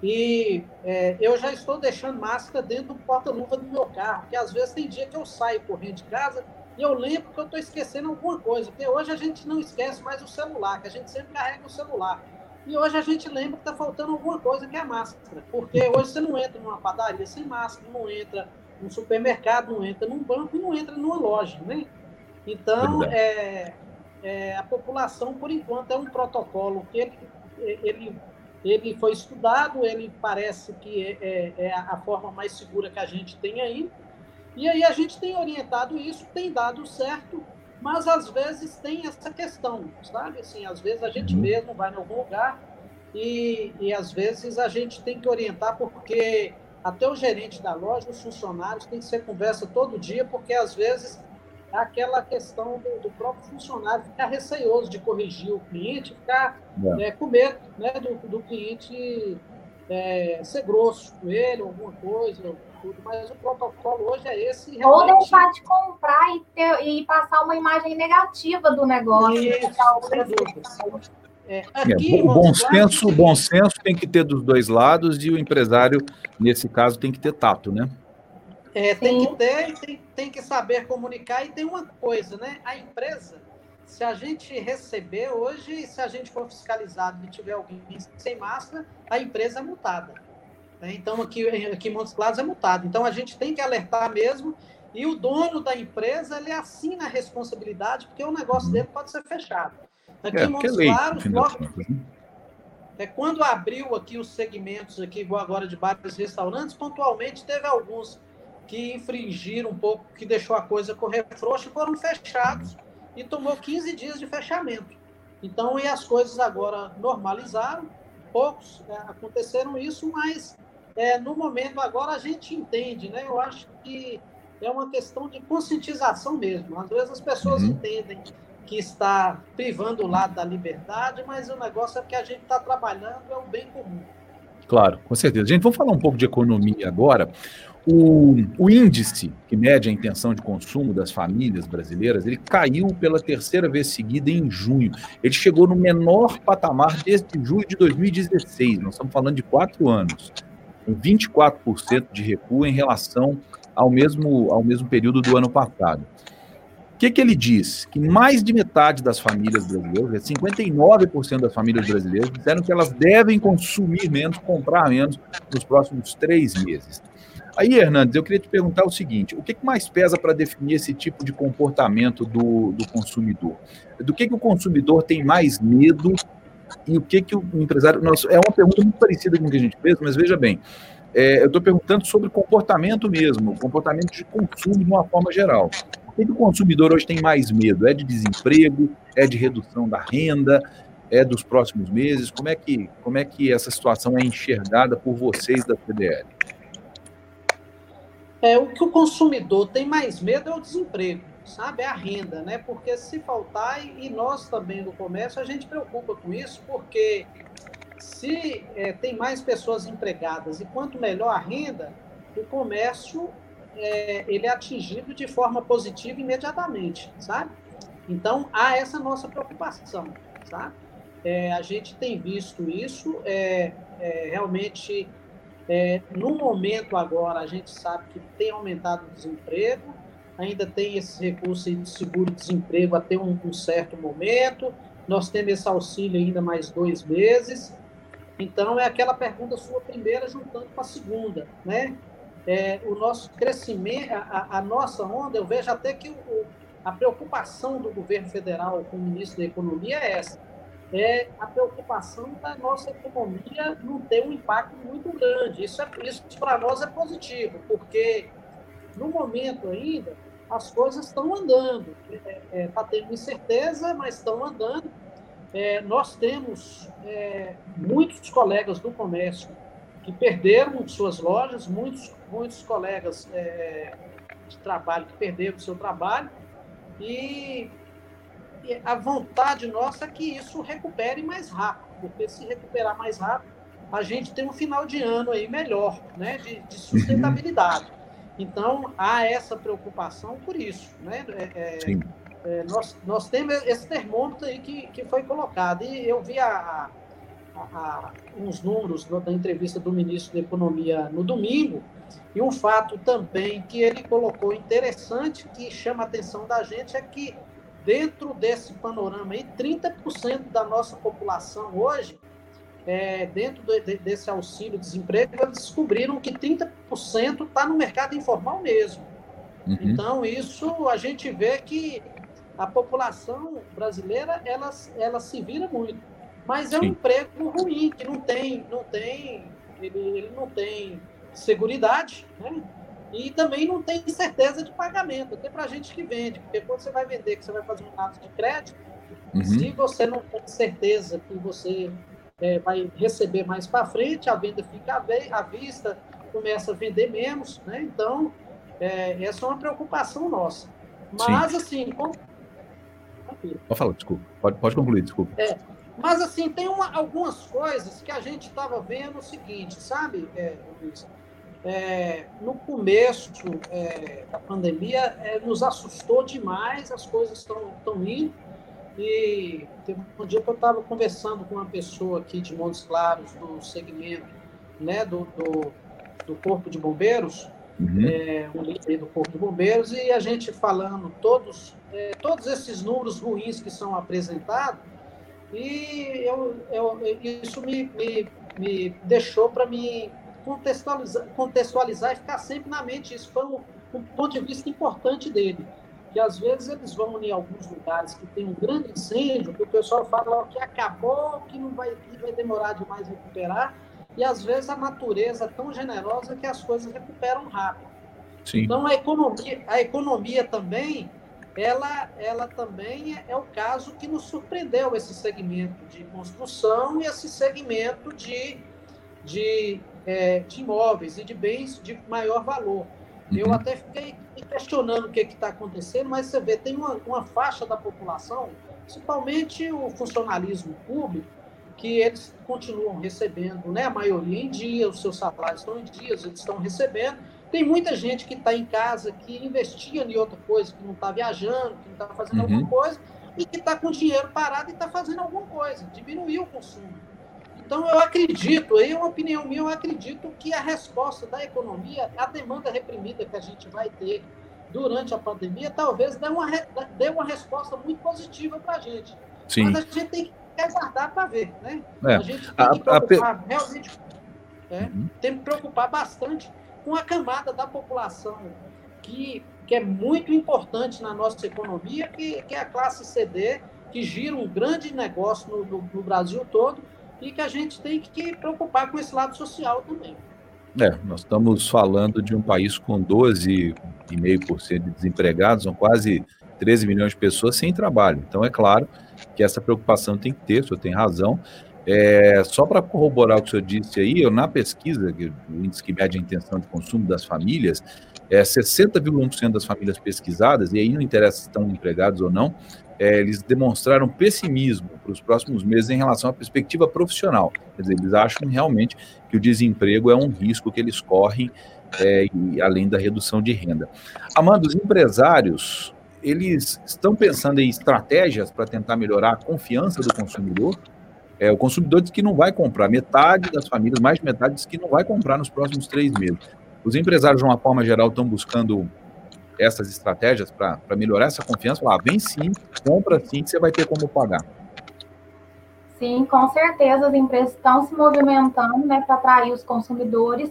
e é, eu já estou deixando máscara dentro do porta-luva do meu carro, porque às vezes tem dia que eu saio correndo de casa e eu lembro que eu estou esquecendo alguma coisa, porque hoje a gente não esquece mais o celular, que a gente sempre carrega o celular. E hoje a gente lembra que está faltando alguma coisa que é a máscara, porque hoje você não entra numa padaria sem máscara, não entra num supermercado, não entra num banco e não entra numa loja, né? Então, é, é, a população, por enquanto, é um protocolo que ele, ele, ele foi estudado, ele parece que é, é, é a forma mais segura que a gente tem aí. E aí a gente tem orientado isso, tem dado certo, mas às vezes tem essa questão, sabe? Assim, às vezes a gente uhum. mesmo vai em algum lugar e, e às vezes a gente tem que orientar porque até o gerente da loja, os funcionários, tem que ser conversa todo dia, porque às vezes aquela questão do, do, próprio funcionário ficar receoso de corrigir o cliente, ficar é. É, com medo né, do, do cliente é, ser grosso com ele, alguma coisa, tudo. Mas o protocolo hoje é esse. Realmente... Ou deixar de comprar e, ter, e passar uma imagem negativa do negócio. Isso, é, aqui, é, o bom senso, o bom senso tem que ter dos dois lados e o empresário, nesse caso, tem que ter tato, né? É, tem que ter, tem, tem que saber comunicar e tem uma coisa, né? A empresa, se a gente receber hoje, se a gente for fiscalizado e tiver alguém sem máscara, a empresa é multada. Né? Então, aqui, aqui em Montes Claros é multado. Então, a gente tem que alertar mesmo e o dono da empresa, ele assina a responsabilidade, porque o negócio dele pode ser fechado. Aqui é, em Montes é Claros, logo, né? é, quando abriu aqui os segmentos, aqui igual agora de bares e restaurantes, pontualmente teve alguns que infringiram um pouco, que deixou a coisa correr frouxa, foram fechados e tomou 15 dias de fechamento. Então, e as coisas agora normalizaram, poucos é, aconteceram isso, mas é, no momento agora a gente entende, né? Eu acho que é uma questão de conscientização mesmo. Às vezes as pessoas uhum. entendem que está privando o lado da liberdade, mas o negócio é que a gente está trabalhando, é o bem comum. Claro, com certeza. Gente, vamos falar um pouco de economia agora. O, o, índice que mede a intenção de consumo das famílias brasileiras, ele caiu pela terceira vez seguida em junho. Ele chegou no menor patamar desde julho de 2016. Nós estamos falando de quatro anos, com 24% de recuo em relação ao mesmo, ao mesmo período do ano passado. O que, que ele diz? Que mais de metade das famílias brasileiras, 59% das famílias brasileiras, disseram que elas devem consumir menos, comprar menos nos próximos três meses. Aí, Hernandes, eu queria te perguntar o seguinte: o que, mais pesa para definir esse tipo de comportamento do, do consumidor? Do que, que o consumidor tem mais medo e o que, que o empresário. Nossa, é uma pergunta muito parecida com o que a gente fez, mas veja bem. É, eu estou perguntando sobre comportamento mesmo, comportamento de consumo de uma forma geral que, que o consumidor hoje tem mais medo? É de desemprego? É de redução da renda? É dos próximos meses? Como é que, como é que essa situação é enxergada por vocês da CDL? É, o que o consumidor tem mais medo é o desemprego, sabe? É a renda, né? Porque se faltar, e nós também do comércio, a gente preocupa com isso, porque se é, tem mais pessoas empregadas e quanto melhor a renda, o comércio é, ele é atingido de forma positiva imediatamente, sabe? Então, há essa nossa preocupação, sabe? É, a gente tem visto isso, é, é, realmente, é, no momento agora, a gente sabe que tem aumentado o desemprego, ainda tem esse recurso de seguro-desemprego até um, um certo momento, nós temos esse auxílio ainda mais dois meses, então, é aquela pergunta sua primeira juntando com a segunda, né? é, o nosso crescimento, a, a, nossa onda, eu vejo até que o, a preocupação do governo federal com o ministro da Economia é essa. É a preocupação da nossa economia não ter um impacto muito grande. Isso, é, isso para nós é positivo, porque no momento ainda as coisas estão andando. Está é, é, tá tendo incerteza, mas estão andando. É, nós temos é, muitos colegas do comércio que perderam suas lojas, muitos, muitos colegas é, de trabalho que perderam seu trabalho, e, a vontade nossa é que isso recupere mais rápido, porque se recuperar mais rápido, a gente tem um final de ano aí melhor, né, de, de sustentabilidade. Então, há essa preocupação por isso, né? É, é, é nós, nós temos esse termômetro aí que, que foi colocado, e eu vi a, a, uns números da entrevista do ministro da Economia no domingo, e um fato também que ele colocou interessante, que chama a atenção da gente, é que dentro desse panorama aí, 30% da nossa população hoje, é, dentro de, desse auxílio-desemprego, eles descobriram que 30% está no mercado informal mesmo. Uhum. Então, isso a gente vê que a população brasileira ela, ela se vira muito, mas é um Sim. emprego ruim que não tem, não tem, ele, ele não tem seguridade, né? E também não tem certeza de pagamento, até para a gente que vende, porque quando você vai vender, que você vai fazer um ato de crédito, uhum. se você não tem certeza que você é, vai receber mais para frente, a venda fica à vista, começa a vender menos, né? Então, é, essa é uma preocupação nossa. Mas, Sim. assim, como... Pode falar, desculpa. Pode, pode concluir, desculpa. É, mas, assim, tem uma, algumas coisas que a gente estava vendo o seguinte, sabe, é, Luiz? É, no começo é, da pandemia, é, nos assustou demais, as coisas estão indo. E teve um dia que eu estava conversando com uma pessoa aqui de Montes Claros, do segmento né, do, do, do Corpo de Bombeiros, uhum. é, um líder do Corpo de Bombeiros, e a gente falando todos, é, todos esses números ruins que são apresentados, e eu, eu, isso me, me, me deixou para me contextualizar, contextualizar e ficar sempre na mente. Isso foi um, um ponto de vista importante dele. Que às vezes eles vão em alguns lugares que tem um grande incêndio, que o pessoal fala que acabou, que não vai, que vai demorar demais recuperar, e às vezes a natureza é tão generosa que as coisas recuperam rápido. Sim. Então a economia, a economia também, ela, ela também é, é o caso que nos surpreendeu esse segmento de construção e esse segmento de, de é, de imóveis e de bens de maior valor. Uhum. Eu até fiquei questionando o que está acontecendo, mas você vê, tem uma, uma faixa da população, principalmente o funcionalismo público, que eles continuam recebendo, né, a maioria em dia, os seus salários estão em dias, eles estão recebendo. Tem muita gente que está em casa, que investia em outra coisa, que não está viajando, que não está fazendo uhum. alguma coisa, e que está com dinheiro parado e está fazendo alguma coisa, diminuiu o consumo. Então, eu acredito, aí é uma opinião minha, eu acredito que a resposta da economia, a demanda reprimida que a gente vai ter durante a pandemia, talvez dê uma, dê uma resposta muito positiva para a gente. Sim. Mas a gente tem que aguardar para ver, né? É. A gente tem que preocupar a, realmente, é, uhum. tem que preocupar bastante com a camada da população que, que é muito importante na nossa economia, que, que é a classe CD, que gira um grande negócio no, no, no Brasil todo, e que a gente tem que preocupar com esse lado social também. É, nós estamos falando de um país com 12,5% de desempregados, são quase 13 milhões de pessoas sem trabalho. Então, é claro que essa preocupação tem que ter, o senhor tem razão. É, só para corroborar o que o senhor disse aí, eu, na pesquisa, o índice que mede a intenção de consumo das famílias, é 60,1% das famílias pesquisadas, e aí não interessa se estão empregados ou não, é, eles demonstraram pessimismo para os próximos meses em relação à perspectiva profissional. Quer dizer, eles acham realmente que o desemprego é um risco que eles correm, é, e, além da redução de renda. Amanda, os empresários, eles estão pensando em estratégias para tentar melhorar a confiança do consumidor? É, o consumidor diz que não vai comprar, metade das famílias, mais de metade, diz que não vai comprar nos próximos três meses. Os empresários, de uma forma geral, estão buscando essas estratégias para melhorar essa confiança? Falar, ah, vem sim, compra sim, que você vai ter como pagar. Sim, com certeza as empresas estão se movimentando né, para atrair os consumidores.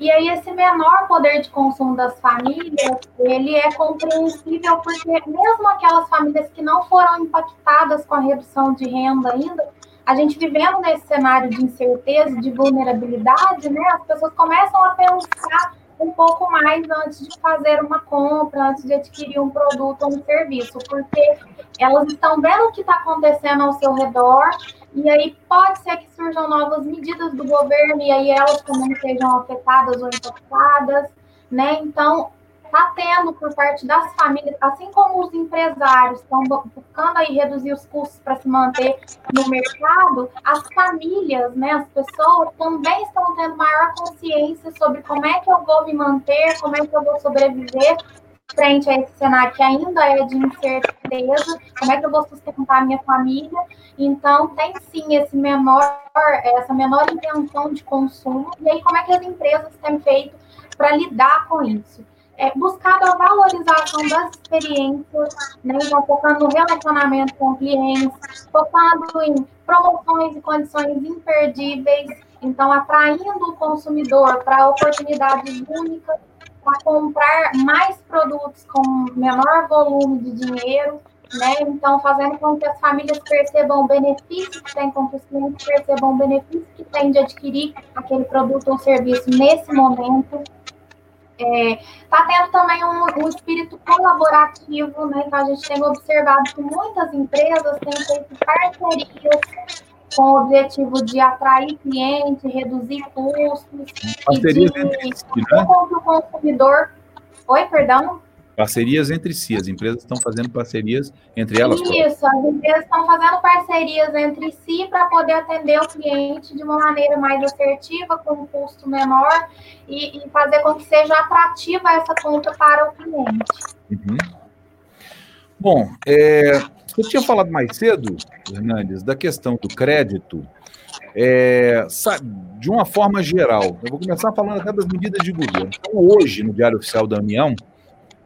E aí esse menor poder de consumo das famílias, ele é compreensível porque mesmo aquelas famílias que não foram impactadas com a redução de renda ainda, a gente vivendo nesse cenário de incerteza, de vulnerabilidade, né, as pessoas começam a pensar um pouco mais antes de fazer uma compra, antes de adquirir um produto ou um serviço, porque elas estão vendo o que está acontecendo ao seu redor, e aí pode ser que surjam novas medidas do governo, e aí elas também sejam afetadas ou impactadas, né? Então, está tendo por parte das famílias, assim como os empresários estão buscando aí reduzir os custos para se manter no mercado, as famílias, né, as pessoas também estão tendo maior consciência sobre como é que eu vou me manter, como é que eu vou sobreviver frente a esse cenário que ainda é de incerteza, como é que eu vou sustentar a minha família. Então, tem sim esse menor, essa menor intenção de consumo, e aí como é que as empresas têm feito para lidar com isso? É, buscado a valorização das experiências, né, então, focando no relacionamento com clientes, focando em promoções e condições imperdíveis, então atraindo o consumidor para oportunidades únicas, para comprar mais produtos com menor volume de dinheiro, né? Então, fazendo com que as famílias percebam o benefício que tem, com que os clientes percebam o benefício que tem de adquirir aquele produto ou serviço nesse momento. Está é, tá tendo também um, um, espírito colaborativo, né? Então, a gente tem observado que muitas empresas têm feito parcerias com o objetivo de atrair clientes, reduzir custos. Parcerias entre si, né? o consumidor. Oi, perdão? Parcerias entre si, as empresas estão fazendo parcerias entre elas. Isso, as empresas estão fazendo parcerias entre si para poder atender o cliente de uma maneira mais assertiva, com um custo menor e, e fazer com que seja atrativa essa conta para o cliente. Uhum. Bom, é, você tinha falado mais cedo, Hernandes, da questão do crédito. É, de uma forma geral, eu vou começar falando até das medidas de governo. Então, hoje, no Diário Oficial da União,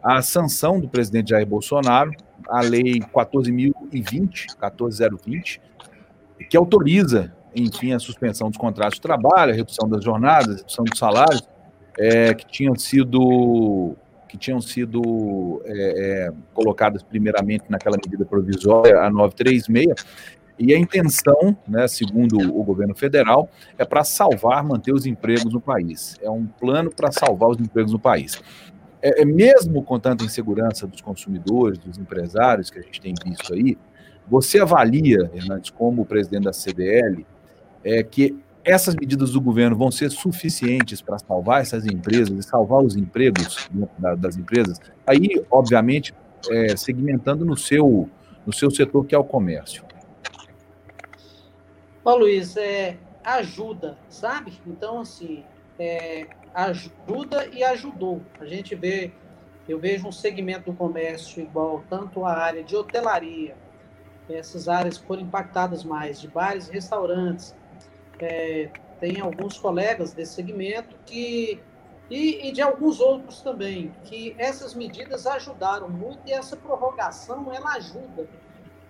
a sanção do presidente Jair Bolsonaro, a lei 14.020, 14020, que autoriza, enfim, a suspensão dos contratos de trabalho, a redução das jornadas, a redução dos salários, é, que tinham sido que tinham sido é, é, colocadas primeiramente naquela medida provisória, a 936, e a intenção, né, segundo o governo federal, é para salvar, manter os empregos no país. É um plano para salvar os empregos no país é, é, mesmo com tanta insegurança dos consumidores, dos empresários que a gente tem visto aí, você avalia, Hernandes, como presidente da CDL, é, que essas medidas do governo vão ser suficientes para salvar essas empresas e salvar os empregos das empresas? Aí, obviamente, é, segmentando no seu, no seu setor, que é o comércio. Ô, Luiz, é, ajuda, sabe? Então, assim, é, ajuda e ajudou. A gente vê, eu vejo um segmento do comércio igual, tanto a área de hotelaria, essas áreas foram impactadas mais, de bares e restaurantes. É, tem alguns colegas desse segmento que e, e, de alguns outros também, que essas medidas ajudaram muito e essa prorrogação ela ajuda,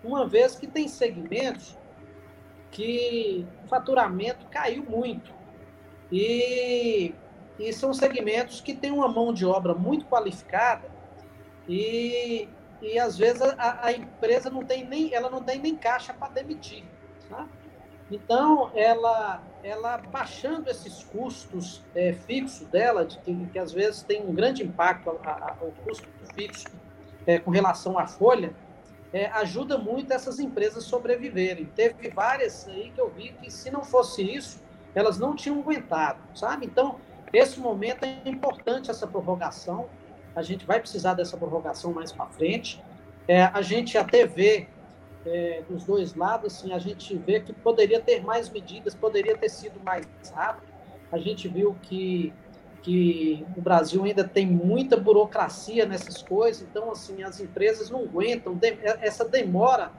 uma vez que tem segmentos que o faturamento caiu muito. E e são segmentos que têm uma mão de obra muito qualificada e, e às vezes a, a empresa não tem nem ela não tem nem caixa para demitir, tá? Então ela ela baixando esses custos é, fixos dela, de que, que, às vezes tem um grande impacto ao custo fixo é, com relação à folha, é, ajuda muito essas empresas sobreviverem. Teve várias aí que eu vi que se não fosse isso, elas não tinham aguentado, sabe? Então, esse momento é importante essa prorrogação. A gente vai precisar dessa prorrogação mais para frente. É, a gente até vê é, dos dois lados, assim, a gente vê que poderia ter mais medidas, poderia ter sido mais rápido. A gente viu que, que o Brasil ainda tem muita burocracia nessas coisas, então, assim, as empresas não aguentam. essa demora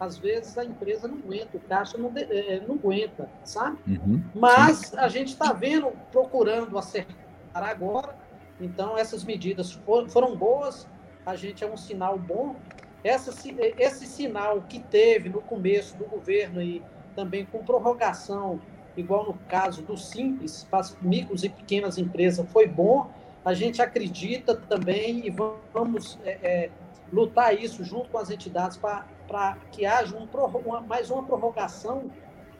às vezes a empresa não aguenta, o caixa não, é, não aguenta, sabe? Uhum, Mas sim. a gente está vendo, procurando acertar agora, então essas medidas foram, foram boas, a gente é um sinal bom. Essa, esse sinal que teve no começo do governo e também com prorrogação, igual no caso do Simples, para as micros e pequenas empresas, foi bom. A gente acredita também e vamos é, é, lutar isso junto com as entidades para para que haja um, uma, mais uma prorrogação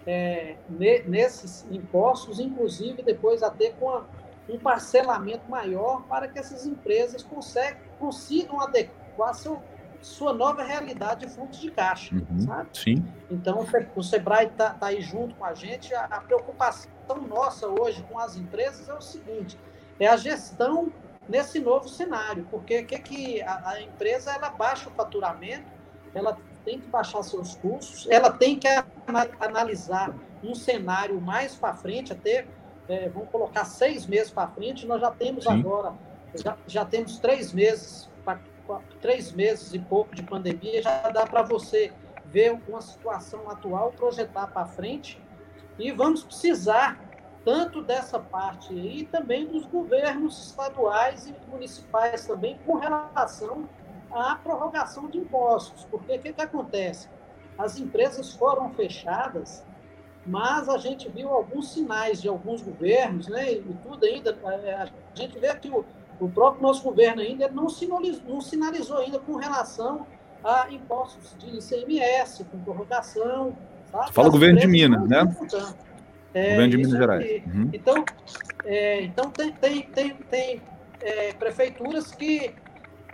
é, nesses impostos, inclusive depois até com a, um parcelamento maior para que essas empresas conseguem, consigam adequar seu, sua nova realidade de fluxo de caixa, uhum, sabe? Sim. Então, o Sebrae está tá aí junto com a gente. A, a, preocupação nossa hoje com as empresas é o seguinte, é a gestão nesse novo cenário, porque que, que a, a empresa ela baixa o faturamento, ela tem que baixar seus custos, ela tem que analisar um cenário mais para frente, até é, vamos colocar seis meses para frente, nós já temos Sim. agora, já, já temos três meses, três meses e pouco de pandemia, já dá para você ver uma situação atual, projetar para frente, e vamos precisar tanto dessa parte aí, também dos governos estaduais e municipais também, com relação a prorrogação de impostos. Porque o que, que acontece? As empresas foram fechadas, mas a gente viu alguns sinais de alguns governos, né, e tudo ainda, é, a gente vê que o, o próprio nosso governo ainda não sinalizou, não sinalizou ainda com relação a impostos de ICMS com prorrogação. Tá? Fala o governo de Minas, né? É, governo de Minas Gerais. Uhum. Então, é, então tem, tem, tem, tem é, prefeituras que,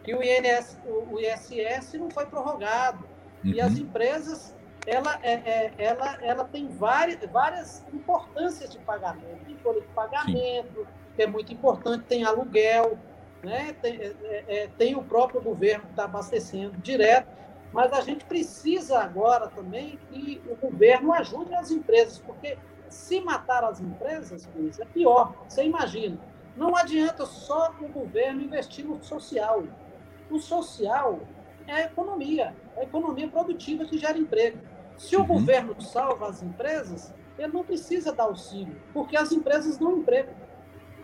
que o, INS, o ISS não foi prorrogado. Uhum. E as empresas, ela, é, é, ela, ela tem várias, várias importâncias de pagamento. Tem folha de pagamento, Sim. que é muito importante, tem aluguel, né? tem, é, é, tem o próprio governo que está abastecendo direto. Mas a gente precisa agora também que o governo ajude as empresas, porque se matar as empresas, Luiz, é pior. Você imagina, não adianta só o governo investir no social. O social é a economia, a economia produtiva que gera emprego. Se o uhum. governo salva as empresas, ele não precisa dar auxílio, porque as empresas dão emprego.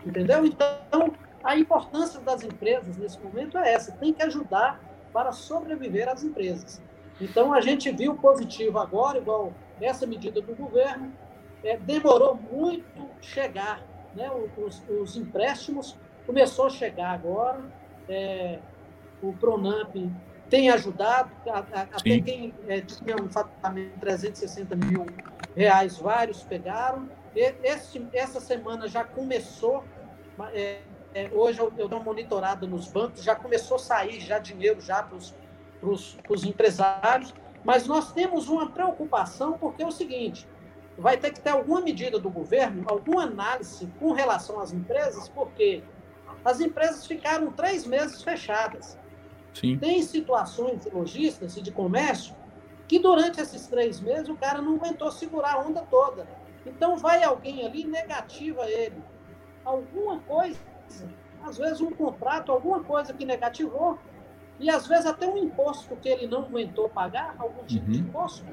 Entendeu? Então, a importância das empresas nesse momento é essa: tem que ajudar para sobreviver as empresas. Então, a gente viu positivo agora, igual essa medida do governo, é, demorou muito chegar, né? Os, os, empréstimos começou a chegar agora, é, o Pronamp tem ajudado, até quem é, tinha um faturamento de 360 mil reais, vários pegaram. E, esse, essa semana já começou, é, é, hoje eu, eu dou uma monitorada nos bancos, já começou a sair já dinheiro já para os empresários, mas nós temos uma preocupação porque é o seguinte, vai ter que ter alguma medida do governo, alguma análise com relação às empresas, porque as empresas ficaram três meses fechadas. Sim. Tem situações de lojistas e de comércio que durante esses três meses o cara não aguentou segurar a onda toda. Então vai alguém ali negativa ele. Alguma coisa, às vezes um contrato, alguma coisa que negativou, e às vezes até um imposto que ele não aguentou pagar, algum tipo uhum. de imposto,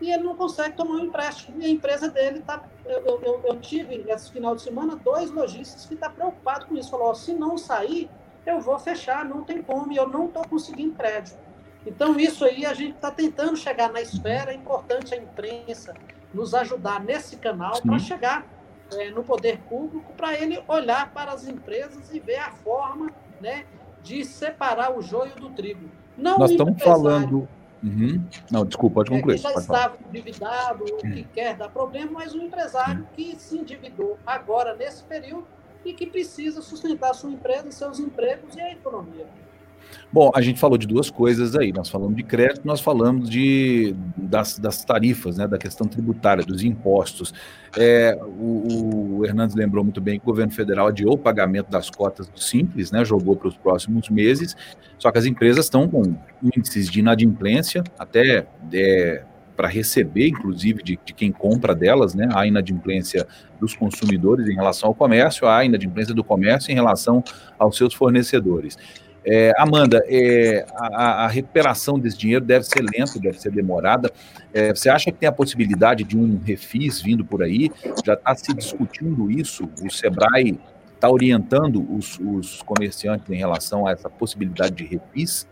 e ele não consegue tomar um empréstimo. E a empresa dele está. Eu, eu, eu, tive esse final de semana dois lojistas que estão tá preocupados com isso. Falou: se não sair, eu vou fechar, não tem como, e eu não estou conseguindo crédito. Então, isso aí a gente está tentando chegar na esfera. É importante a imprensa nos ajudar nesse canal para chegar é, no poder público, para ele olhar para as empresas e ver a forma né, de separar o joio do trigo. Não Nós estamos falando Uhum. Não, desculpa, pode concluir. É, que já estava endividado, ou que uhum. quer dar problema, mas um empresário uhum. que se endividou agora, nesse período, e que precisa sustentar sua empresa, seus empregos e a economia. Bom, a gente falou de duas coisas aí. Nós falamos de crédito, nós falamos de, das, das tarifas, né, da questão tributária, dos impostos. É, o, o, Hernandes lembrou muito bem que o governo federal adiou o pagamento das cotas do Simples, né, jogou para os próximos meses, só que as empresas estão com índices de inadimplência, até é, para receber, inclusive, de, de, quem compra delas, né, a inadimplência dos consumidores em relação ao comércio, a inadimplência do comércio em relação aos seus fornecedores. É, Amanda, é, a, a, recuperação desse dinheiro deve ser lenta, deve ser demorada. É, você acha que tem a possibilidade de um refis vindo por aí? Já está se discutindo isso? O Sebrae está orientando os, os, comerciantes em relação a essa possibilidade de refis?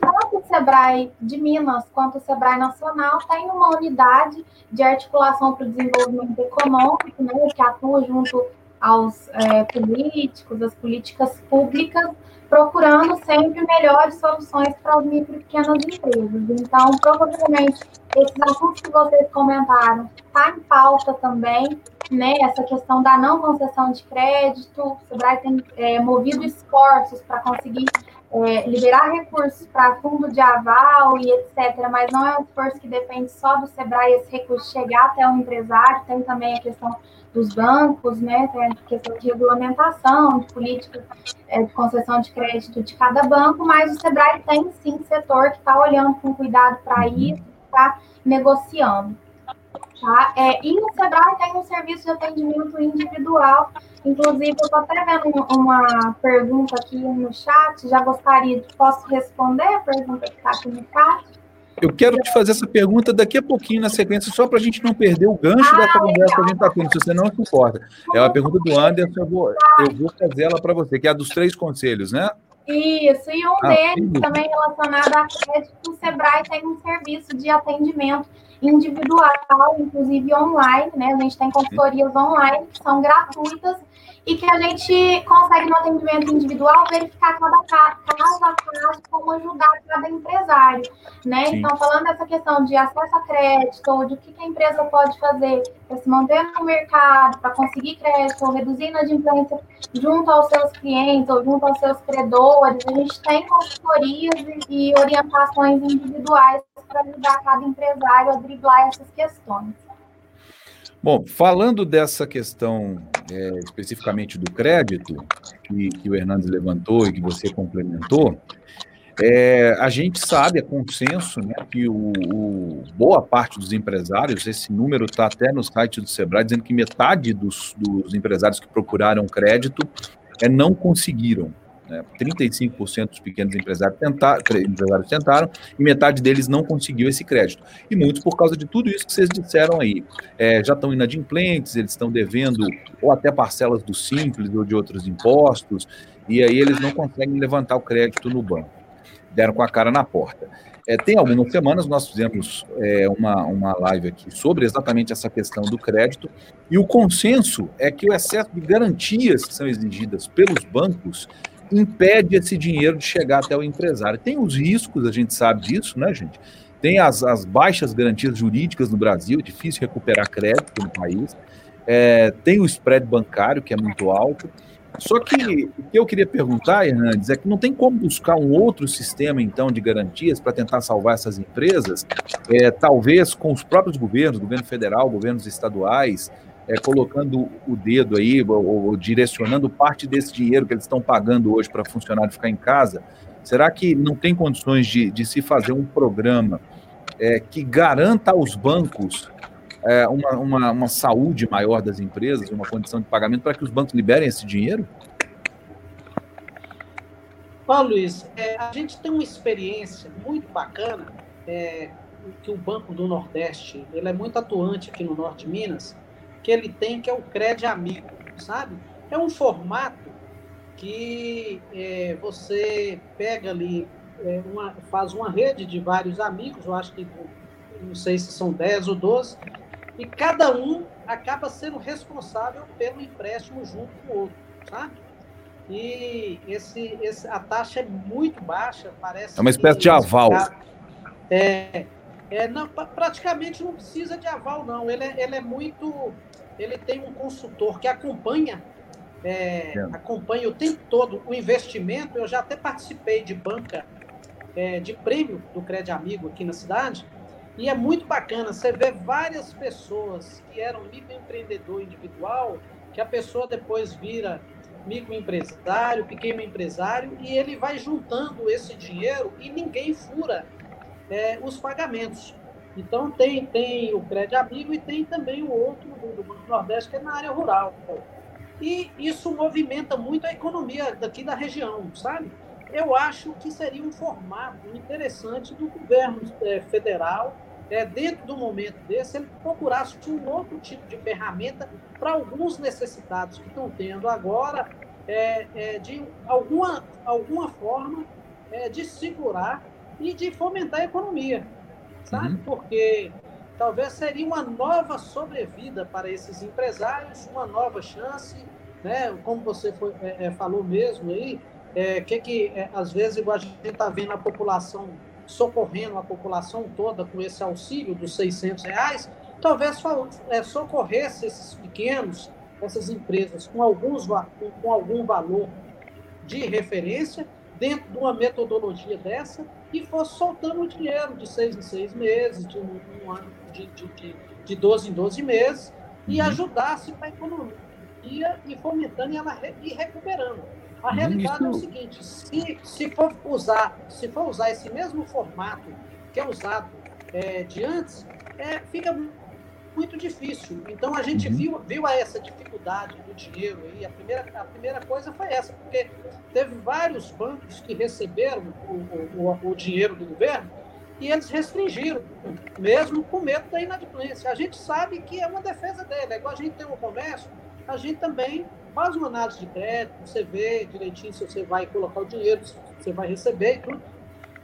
Tanto o Sebrae de Minas quanto o Sebrae Nacional tem uma unidade de articulação para o desenvolvimento econômico, né, que atua junto aos é, políticos, às políticas públicas, procurando sempre melhores soluções para as micro e pequenas empresas. Então, provavelmente, esses assuntos que vocês comentaram está em pauta também, né? Essa questão da não concessão de crédito, o Sebrae tem é, movido esforços para conseguir é, liberar recursos para fundo de aval e etc., mas não é um esforço que depende só do Sebrae esse recurso chegar até o empresário, tem também a questão dos bancos, né, tem a questão de regulamentação, de política é, de concessão de crédito de cada banco, mas o Sebrae tem sim setor que está olhando com cuidado para uhum. isso, está negociando. Tá? É, e o Sebrae tem um serviço de atendimento individual. Inclusive, eu estou até vendo uma pergunta aqui no chat, já gostaria. Posso responder a pergunta que está aqui no chat? Eu quero te fazer essa pergunta daqui a pouquinho na sequência, só para a gente não perder o gancho ah, dessa conversa que a gente está tendo, se você não se importa. É uma pergunta do Anderson, eu vou, eu vou fazer ela para você, que é a dos três conselhos, né? Isso, e um ah, deles sim. também relacionado a crédito, o Sebrae tem um serviço de atendimento individual, inclusive online, né? A gente tem consultorias online que são gratuitas e que a gente consegue no atendimento individual verificar cada caso a caso com uma ajudar cada empresário, né? Sim. Então, falando dessa questão de acesso a crédito, ou de o que a empresa pode fazer para se manter no mercado, para conseguir crédito, ou reduzir a inadimplência junto aos seus clientes, ou junto aos seus credores, a gente tem consultorias e orientações individuais para ajudar cada empresário a driblar essas questões. Bom, falando dessa questão é, especificamente do crédito, que, que, o Hernandes levantou e que você complementou, é, a gente sabe, é consenso, né, que o, o, boa parte dos empresários, esse número está até no site do Sebrae, dizendo que metade dos, dos empresários que procuraram crédito é, não conseguiram. Né? 35% dos pequenos empresários, tentar, empresários tentaram e metade deles não conseguiu esse crédito. E muitos por causa de tudo isso que vocês disseram aí. É, já estão inadimplentes, eles estão devendo ou até parcelas do Simples ou de outros impostos, e aí eles não conseguem levantar o crédito no banco. Deram com a cara na porta. É, tem algumas semanas nós fizemos é, uma, uma live aqui sobre exatamente essa questão do crédito, e o consenso é que o excesso de garantias que são exigidas pelos bancos impede esse dinheiro de chegar até o empresário. Tem os riscos, a gente sabe disso, né, gente? Tem as, as baixas garantias jurídicas no Brasil, é difícil recuperar crédito no país. É, tem o spread bancário, que é muito alto. Só que o que eu queria perguntar, Hernandes, é que não tem como buscar um outro sistema, então, de garantias para tentar salvar essas empresas, é, talvez com os próprios governos, governo federal, governos estaduais, é, colocando o dedo aí, ou, ou, direcionando parte desse dinheiro que eles estão pagando hoje para funcionário ficar em casa, será que não tem condições de, de se fazer um programa é, que garanta aos bancos é, uma, uma, uma, saúde maior das empresas, uma condição de pagamento para que os bancos liberem esse dinheiro? Paulo Luiz, é, a gente tem uma experiência muito bacana é, que o Banco do Nordeste ele é muito atuante aqui no Norte de Minas que ele tem, que é o Cred Amigo, sabe? É um formato que é, você pega ali, é, uma, faz uma rede de vários amigos, eu acho que não sei se são 10 ou 12, e cada um acaba sendo responsável pelo empréstimo junto com o outro, sabe? E esse, esse, a taxa é muito baixa, parece. É uma espécie de aval. É, é, não, praticamente não precisa de aval, não. Ele é, ele é muito ele tem um consultor que acompanha é, acompanha o tempo todo o investimento. Eu já até participei de banca é, de prêmio do Crédito Amigo aqui na cidade. E é muito bacana, você vê várias pessoas que eram microempreendedor individual, que a pessoa depois vira microempresário, pequeno empresário, e ele vai juntando esse dinheiro e ninguém fura é, os pagamentos. Então tem, tem o Crédito Amigo e tem também o outro do, Banco Nordeste, que é na área rural. E isso movimenta muito a economia daqui da região, sabe? Eu acho que seria um formato interessante do governo é, federal, é, dentro do momento desse, ele procurasse um outro tipo de ferramenta para alguns necessitados que estão tendo agora, é, é, de alguma, alguma forma é, de segurar e de fomentar a economia sabe? Uhum. Porque talvez seria uma nova sobrevida para esses empresários, uma nova chance, né? Como você foi, é, é falou mesmo aí, é, que que é, às vezes igual a gente está vendo a população socorrendo a população toda com esse auxílio dos 600 reais, talvez é, socorresse esses pequenos, essas empresas com alguns com, com algum valor de referência dentro de uma metodologia dessa e fosse soltando o dinheiro de seis em seis meses, de um, um ano, de, de, de, de 12 em 12 meses, e uhum. ajudasse para a economia e fomentando e ela e recuperando. A uhum, realidade Isso... é o seguinte: se, se, for usar, se for usar esse mesmo formato que é usado é, de antes, é, fica muito difícil. Então a gente uhum. viu, viu essa dificuldade do dinheiro aí. A primeira, a primeira coisa foi essa, porque teve vários bancos que receberam o, o, o dinheiro do governo e eles restringiram, mesmo com medo da inadimplência. A gente sabe que é uma defesa dele. É igual a gente tem um comércio, a gente também faz uma análise de crédito, você vê direitinho se você vai colocar o dinheiro, se você vai receber e tudo.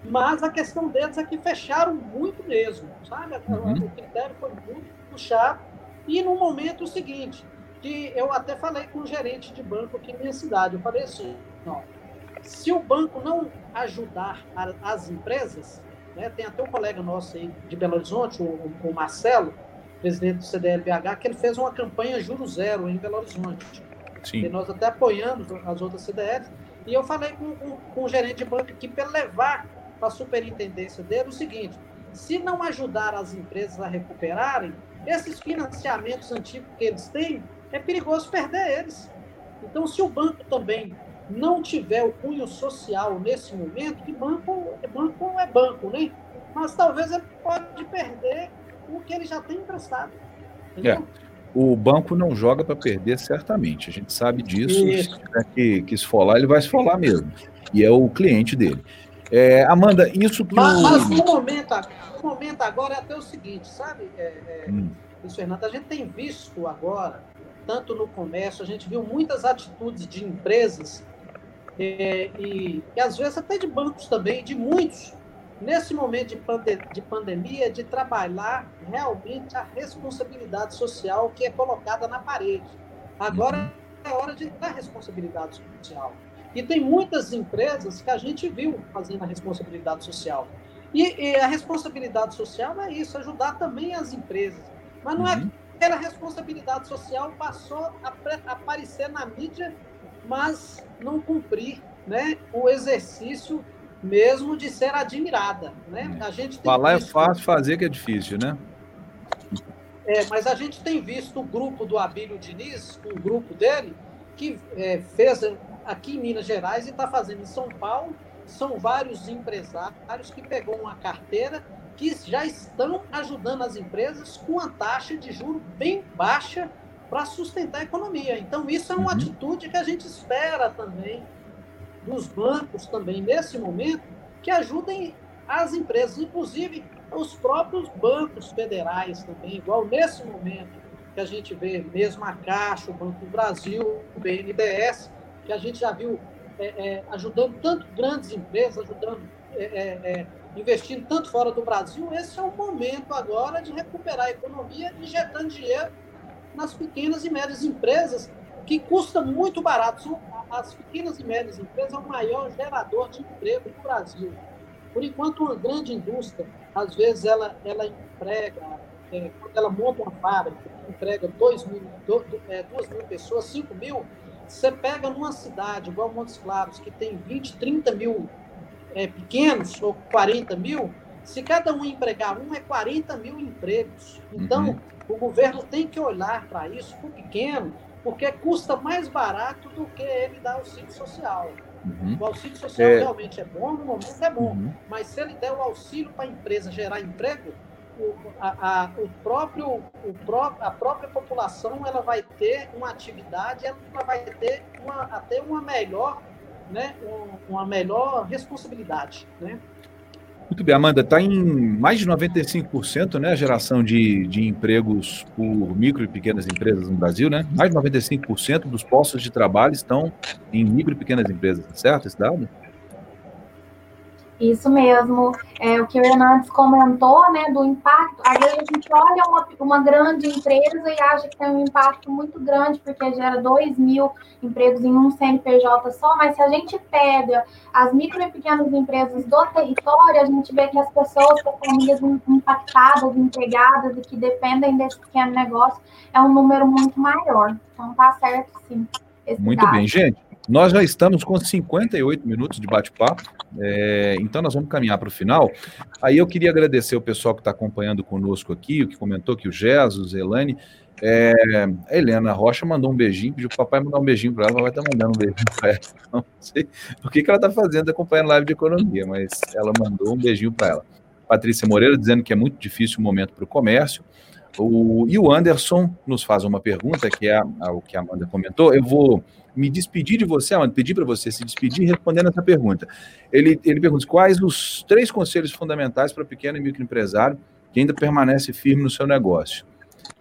Mas a questão deles é que fecharam muito mesmo, sabe? Uhum. O critério foi muito puxar. E no momento seguinte, que eu até falei com o gerente de banco aqui na minha cidade, eu falei assim, ó, Se o banco não ajudar a, as empresas, né, tem até um colega nosso aí de Belo Horizonte, o, o Marcelo, presidente do CDLBH, que ele fez uma campanha juro zero em Belo Horizonte. Sim. E nós até apoiando as outras CDLs. E eu falei com, com, com o gerente de banco aqui para levar para a superintendência dele o seguinte: se não ajudar as empresas a recuperarem, esses financiamentos antigos que eles têm, é perigoso perder eles. Então, se o banco também não tiver o cunho social nesse momento, que banco, banco é banco, né? Mas talvez ele pode perder o que ele já tem emprestado. É. O banco não joga para perder, certamente. A gente sabe disso. Se que, que esfolar, ele vai esfolar mesmo. E é o cliente dele. É, Amanda, isso que. Mas, o... mas momento, momento agora é até o seguinte, sabe, é, é, hum. Fernando? A gente tem visto agora, tanto no comércio, a gente viu muitas atitudes de empresas é, e, e às vezes até de bancos também, de muitos, nesse momento de, pande de pandemia, de trabalhar realmente a responsabilidade social que é colocada na parede. Agora uhum. é hora de dar responsabilidade social. E tem muitas empresas que a gente viu fazendo a responsabilidade social. E, e a responsabilidade social é isso, ajudar também as empresas. Mas não é uhum. é aquela responsabilidade social passou a, a aparecer na mídia, mas não cumprir né, o exercício mesmo de ser admirada. Né? A gente Falar é visto... é fácil, fazer que é difícil, né? É, mas a gente tem visto o grupo do Abílio Diniz, um grupo dele, que é, fez aqui em Minas Gerais e está fazendo em São Paulo. São vários empresários que pegou uma carteira que já estão ajudando as empresas com a taxa de juro bem baixa para sustentar a economia. Então, isso é uma uhum. atitude que a gente espera também dos bancos também nesse momento que ajudem as empresas, inclusive os próprios bancos federais também, igual nesse momento que a gente vê mesmo a Caixa, o Banco do Brasil, o BNDES, que a gente já viu é, é, ajudando tanto grandes empresas, ajudando, é, é, é, investindo tanto fora do Brasil, esse é o momento agora de recuperar a economia, injetando dinheiro nas pequenas e médias empresas, que custa muito barato. As pequenas e médias empresas é o maior gerador de emprego do Brasil. Por enquanto, uma grande indústria, às vezes, ela, ela emprega, é, quando ela monta uma fábrica, emprega 2 mil, 2 é, mil pessoas, 5 mil, você pega numa cidade igual Montes Claros, que tem 20, 30 mil é, pequenos, ou 40 mil, se cada um empregar um, é 40 mil empregos. Então, uhum. o governo tem que olhar para isso, para o pequeno, porque custa mais barato do que ele dar auxílio social. Uhum. O auxílio social é... realmente é bom, no momento é bom, uhum. mas se ele der o auxílio para a empresa gerar emprego, o, a, a, o próprio, o pró, a própria população ela vai ter uma atividade, ela vai ter uma, até uma melhor, né, uma melhor responsabilidade. Né? Muito bem, Amanda, está em mais de 95% né, a geração de, de empregos por micro e pequenas empresas no Brasil, né? Mais de 95% dos postos de trabalho estão em micro e pequenas empresas, certo esse dado? Isso mesmo, é o que o Hernandes comentou, né, do impacto. Às vezes a gente olha uma, uma grande empresa e acha que tem um impacto muito grande, porque gera 2 mil empregos em um CNPJ só, mas se a gente pega as micro e pequenas empresas do território, a gente vê que as pessoas, as famílias impactadas, empregadas e que dependem desse pequeno negócio, é um número muito maior. Então tá certo, sim. Muito dado. bem, gente. Nós já estamos com 58 minutos de bate-papo, é, então nós vamos caminhar para o final. Aí eu queria agradecer o pessoal que está acompanhando conosco aqui, o que comentou que o Jesus, Elane, é, a Helena Rocha mandou um beijinho, pediu para o papai mandar um beijinho para ela, vai estar mandando um beijinho para ela. Não sei o que, que ela está fazendo acompanhando live de economia, mas ela mandou um beijinho para ela. Patrícia Moreira dizendo que é muito difícil o momento para o comércio. O, e o Anderson nos faz uma pergunta, que é o que a Amanda comentou. Eu vou me despedir de você, Amanda, pedir para você se despedir respondendo essa pergunta. Ele, ele pergunta quais os três conselhos fundamentais para pequeno e microempresário que ainda permanece firme no seu negócio.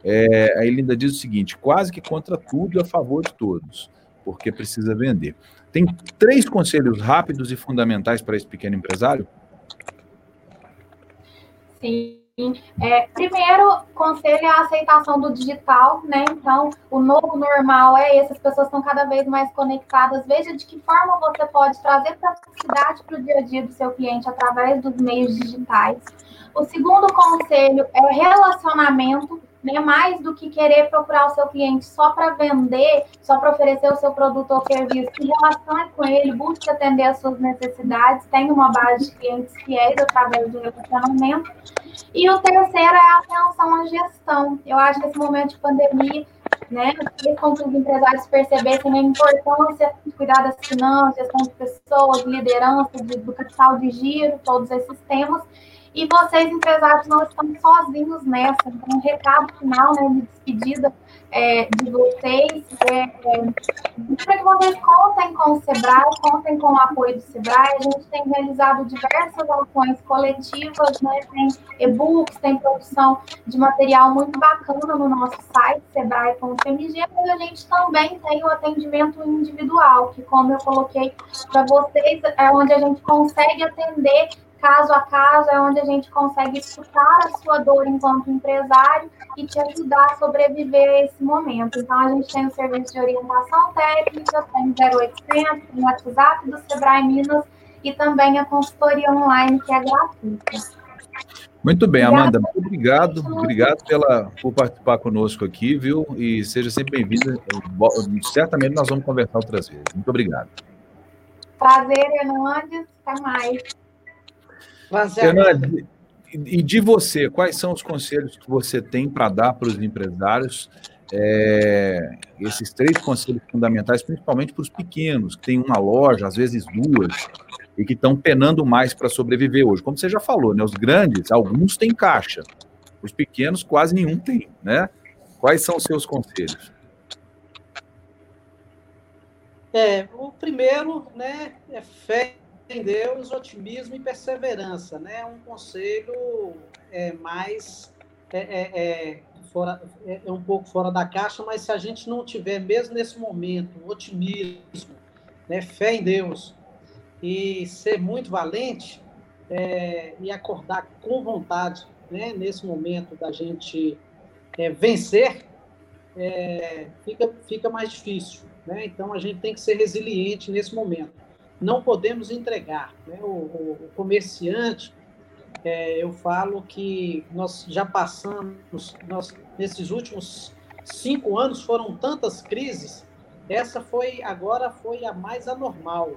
É, aí ele ainda diz o seguinte: quase que contra tudo e a favor de todos, porque precisa vender. Tem três conselhos rápidos e fundamentais para esse pequeno empresário? Sim. É, primeiro, conselho é a aceitação do digital, né? Então, o novo normal é esse, as pessoas estão cada vez mais conectadas. Veja de que forma você pode trazer praticidade para o dia a dia do seu cliente através dos meios digitais. O segundo conselho é relacionamento né? Mais do que querer procurar o seu cliente só para vender, só para oferecer o seu produto ou serviço, se relacione com ele, busque atender as suas necessidades, tenha uma base de clientes fiéis através do relacionamento. E o terceiro é a atenção à gestão. Eu acho que esse momento de pandemia né, fez com que os empresários percebessem a importância de cuidar das finanças, gestão de pessoas, liderança, de, do capital de giro, todos esses temas. E vocês, empresários, não estão sozinhos nessa. Então, um recado final, né, de despedida é, de vocês, é, é, para que vocês contem com o Sebrae, contem com o apoio do Sebrae. A gente tem realizado diversas ações coletivas, né, tem e-books, tem produção de material muito bacana no nosso site, sebrae.mg, mas a gente também tem o atendimento individual, que, como eu coloquei para vocês, é onde a gente consegue atender caso a caso, é onde a gente consegue escutar a sua dor enquanto empresário e te ajudar a sobreviver a esse momento. Então, a gente tem o serviço de orientação técnica, tem 0800, tem o WhatsApp do Sebrae Minas e também a consultoria online, que é gratuita. Muito bem, Amanda, muito obrigado, obrigado pela, por participar conosco aqui, viu? E seja sempre bem-vinda. Certamente nós vamos conversar outras vezes. Muito obrigado. Prazer, Hernandes. Até mais. Fernandes, e de você, quais são os conselhos que você tem para dar para os empresários? É, esses três conselhos fundamentais, principalmente para os pequenos, que têm uma loja, às vezes duas, e que estão penando mais para sobreviver hoje. Como você já falou, né, os grandes, alguns têm caixa, os pequenos quase nenhum tem, né? Quais são os seus conselhos? É, o primeiro, né, é fé em Deus, otimismo e perseverança, né? Um conselho é, mais é, é, é, fora, é, é um pouco fora da caixa, mas se a gente não tiver mesmo nesse momento otimismo, né, fé em Deus e ser muito valente é, e acordar com vontade, né, nesse momento da gente é, vencer, é, fica fica mais difícil, né? Então a gente tem que ser resiliente nesse momento não podemos entregar. Né? O, o, comerciante, é, eu falo que nós já passamos, nós, nesses últimos cinco anos foram tantas crises, essa foi, agora foi a mais anormal,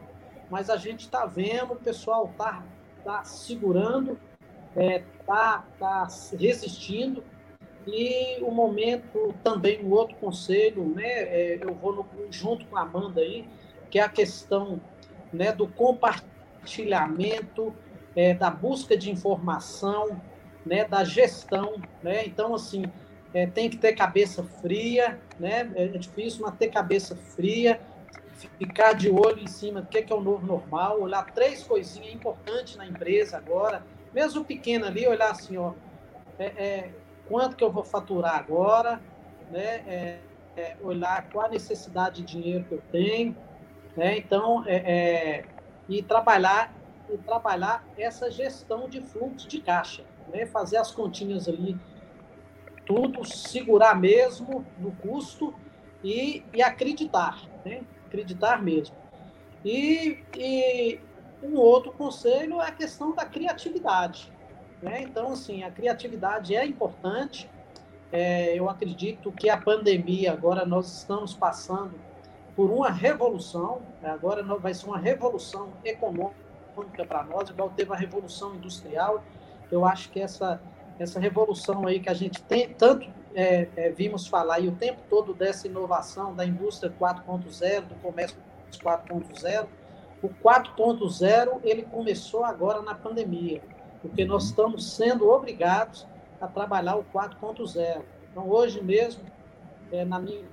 mas a gente está vendo, o pessoal está tá segurando, está é, tá, tá resistindo, e o momento também, um outro conselho, né, é, eu vou no, junto com a Amanda aí, que é a questão né, do compartilhamento, é, da busca de informação, né, da gestão. Né? Então, assim, é, tem que ter cabeça fria, né? é difícil, mas ter cabeça fria, ficar de olho em cima do que é, é o novo normal, olhar três coisinhas importantes na empresa agora, mesmo pequeno ali, olhar assim, ó, é, é, quanto que eu vou faturar agora, né? É, é, olhar qual a necessidade de dinheiro que eu tenho, né? Então, é, é, e trabalhar e trabalhar essa gestão de fluxo de caixa, né? fazer as continhas ali, tudo, segurar mesmo no custo e, e acreditar, né? acreditar mesmo. E, e um outro conselho é a questão da criatividade. Né? Então, assim, a criatividade é importante. É, eu acredito que a pandemia, agora nós estamos passando por uma revolução, né? agora vai ser uma revolução econômica para nós, igual teve a revolução industrial. Eu acho que essa, essa revolução aí que a gente tem, tanto é, é, vimos falar e o tempo todo dessa inovação da indústria 4.0, do comércio 4.0, o 4.0 ele começou agora na pandemia, porque nós estamos sendo obrigados a trabalhar o 4.0. Então, hoje mesmo, é, na minha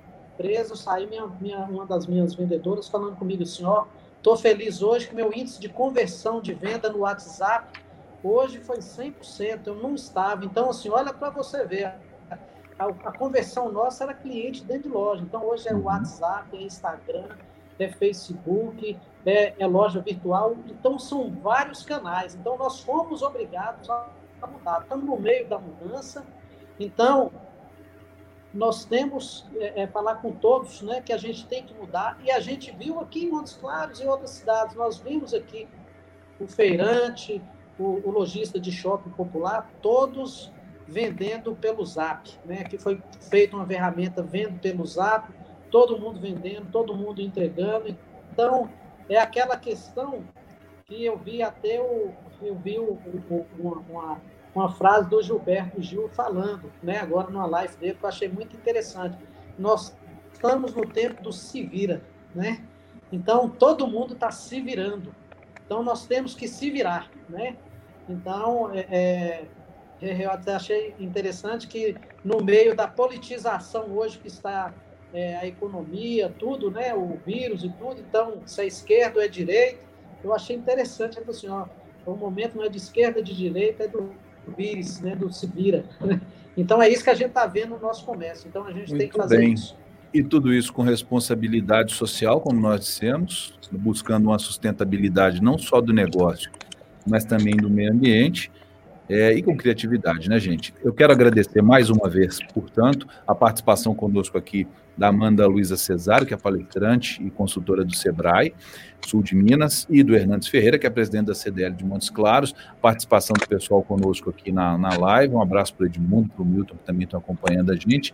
empresa, saí minha, minha, uma das minhas vendedoras falando comigo assim, ó, estou feliz hoje que meu índice de conversão de venda no WhatsApp hoje foi 100%, eu não estava. Então, assim, olha para você ver, a, a, conversão nossa era cliente dentro de loja. Então, hoje é o uhum. WhatsApp, é Instagram, é Facebook, é, é loja virtual. Então, são vários canais. Então, nós fomos obrigados a mudar. Estamos no meio da mudança, então nós temos é, é, falar com todos né, que a gente tem que mudar, e a gente viu aqui em Montes Claros e outras cidades, nós vimos aqui o feirante, o, o lojista de shopping popular, todos vendendo pelo Zap, né? Que foi feita uma ferramenta vendo pelo Zap, todo mundo vendendo, todo mundo entregando. Então, é aquela questão que eu vi até o eu vi o, o, uma, uma frase do Gilberto Gil falando, né? Agora numa live dele que eu achei muito interessante. Nós estamos no tempo do se vira, né? Então todo mundo está se virando. Então nós temos que se virar, né? Então é, é eu até achei interessante que no meio da politização hoje que está é, a economia, tudo, né, o vírus e tudo, então se é esquerda ou é direita, eu achei interessante, é assim, ó, o momento não é de esquerda, é de direita, é do vírus, né, do se vira. Então é isso que a gente está vendo no nosso comércio, então a gente Muito tem que fazer bem. isso. E tudo isso com responsabilidade social, como nós dissemos, buscando uma sustentabilidade não só do negócio, mas também do meio ambiente é, e com criatividade, né, gente? Eu quero agradecer mais uma vez, portanto, a participação conosco aqui da Amanda Luiza Cesário, que é palestrante e consultora do SEBRAE, sul de Minas, e do Hernandes Ferreira, que é presidente da CDL de Montes Claros, participação do pessoal conosco aqui na, na live, um abraço para o Edmundo, para o Milton, que também estão acompanhando a gente.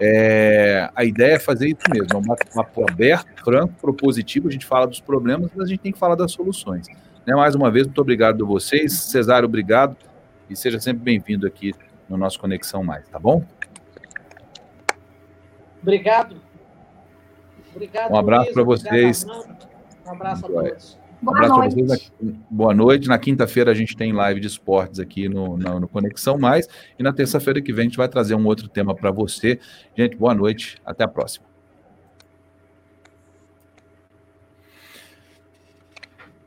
É, a ideia é fazer isso mesmo, é um bate-papo aberto, franco, propositivo, a gente fala dos problemas, mas a gente tem que falar das soluções. Né? Mais uma vez, muito obrigado a vocês. Cesário, obrigado e seja sempre bem-vindo aqui no nosso Conexão Mais, tá bom? Obrigado. Obrigado. Um abraço para vocês. um abraço a todos. Boa um abraço noite. Vocês. Boa noite. Na quinta-feira a gente tem live de esportes aqui no, no, no Conexão Mais. E na terça-feira que vem a gente vai trazer um outro tema para você. Gente, boa noite. Até a próxima.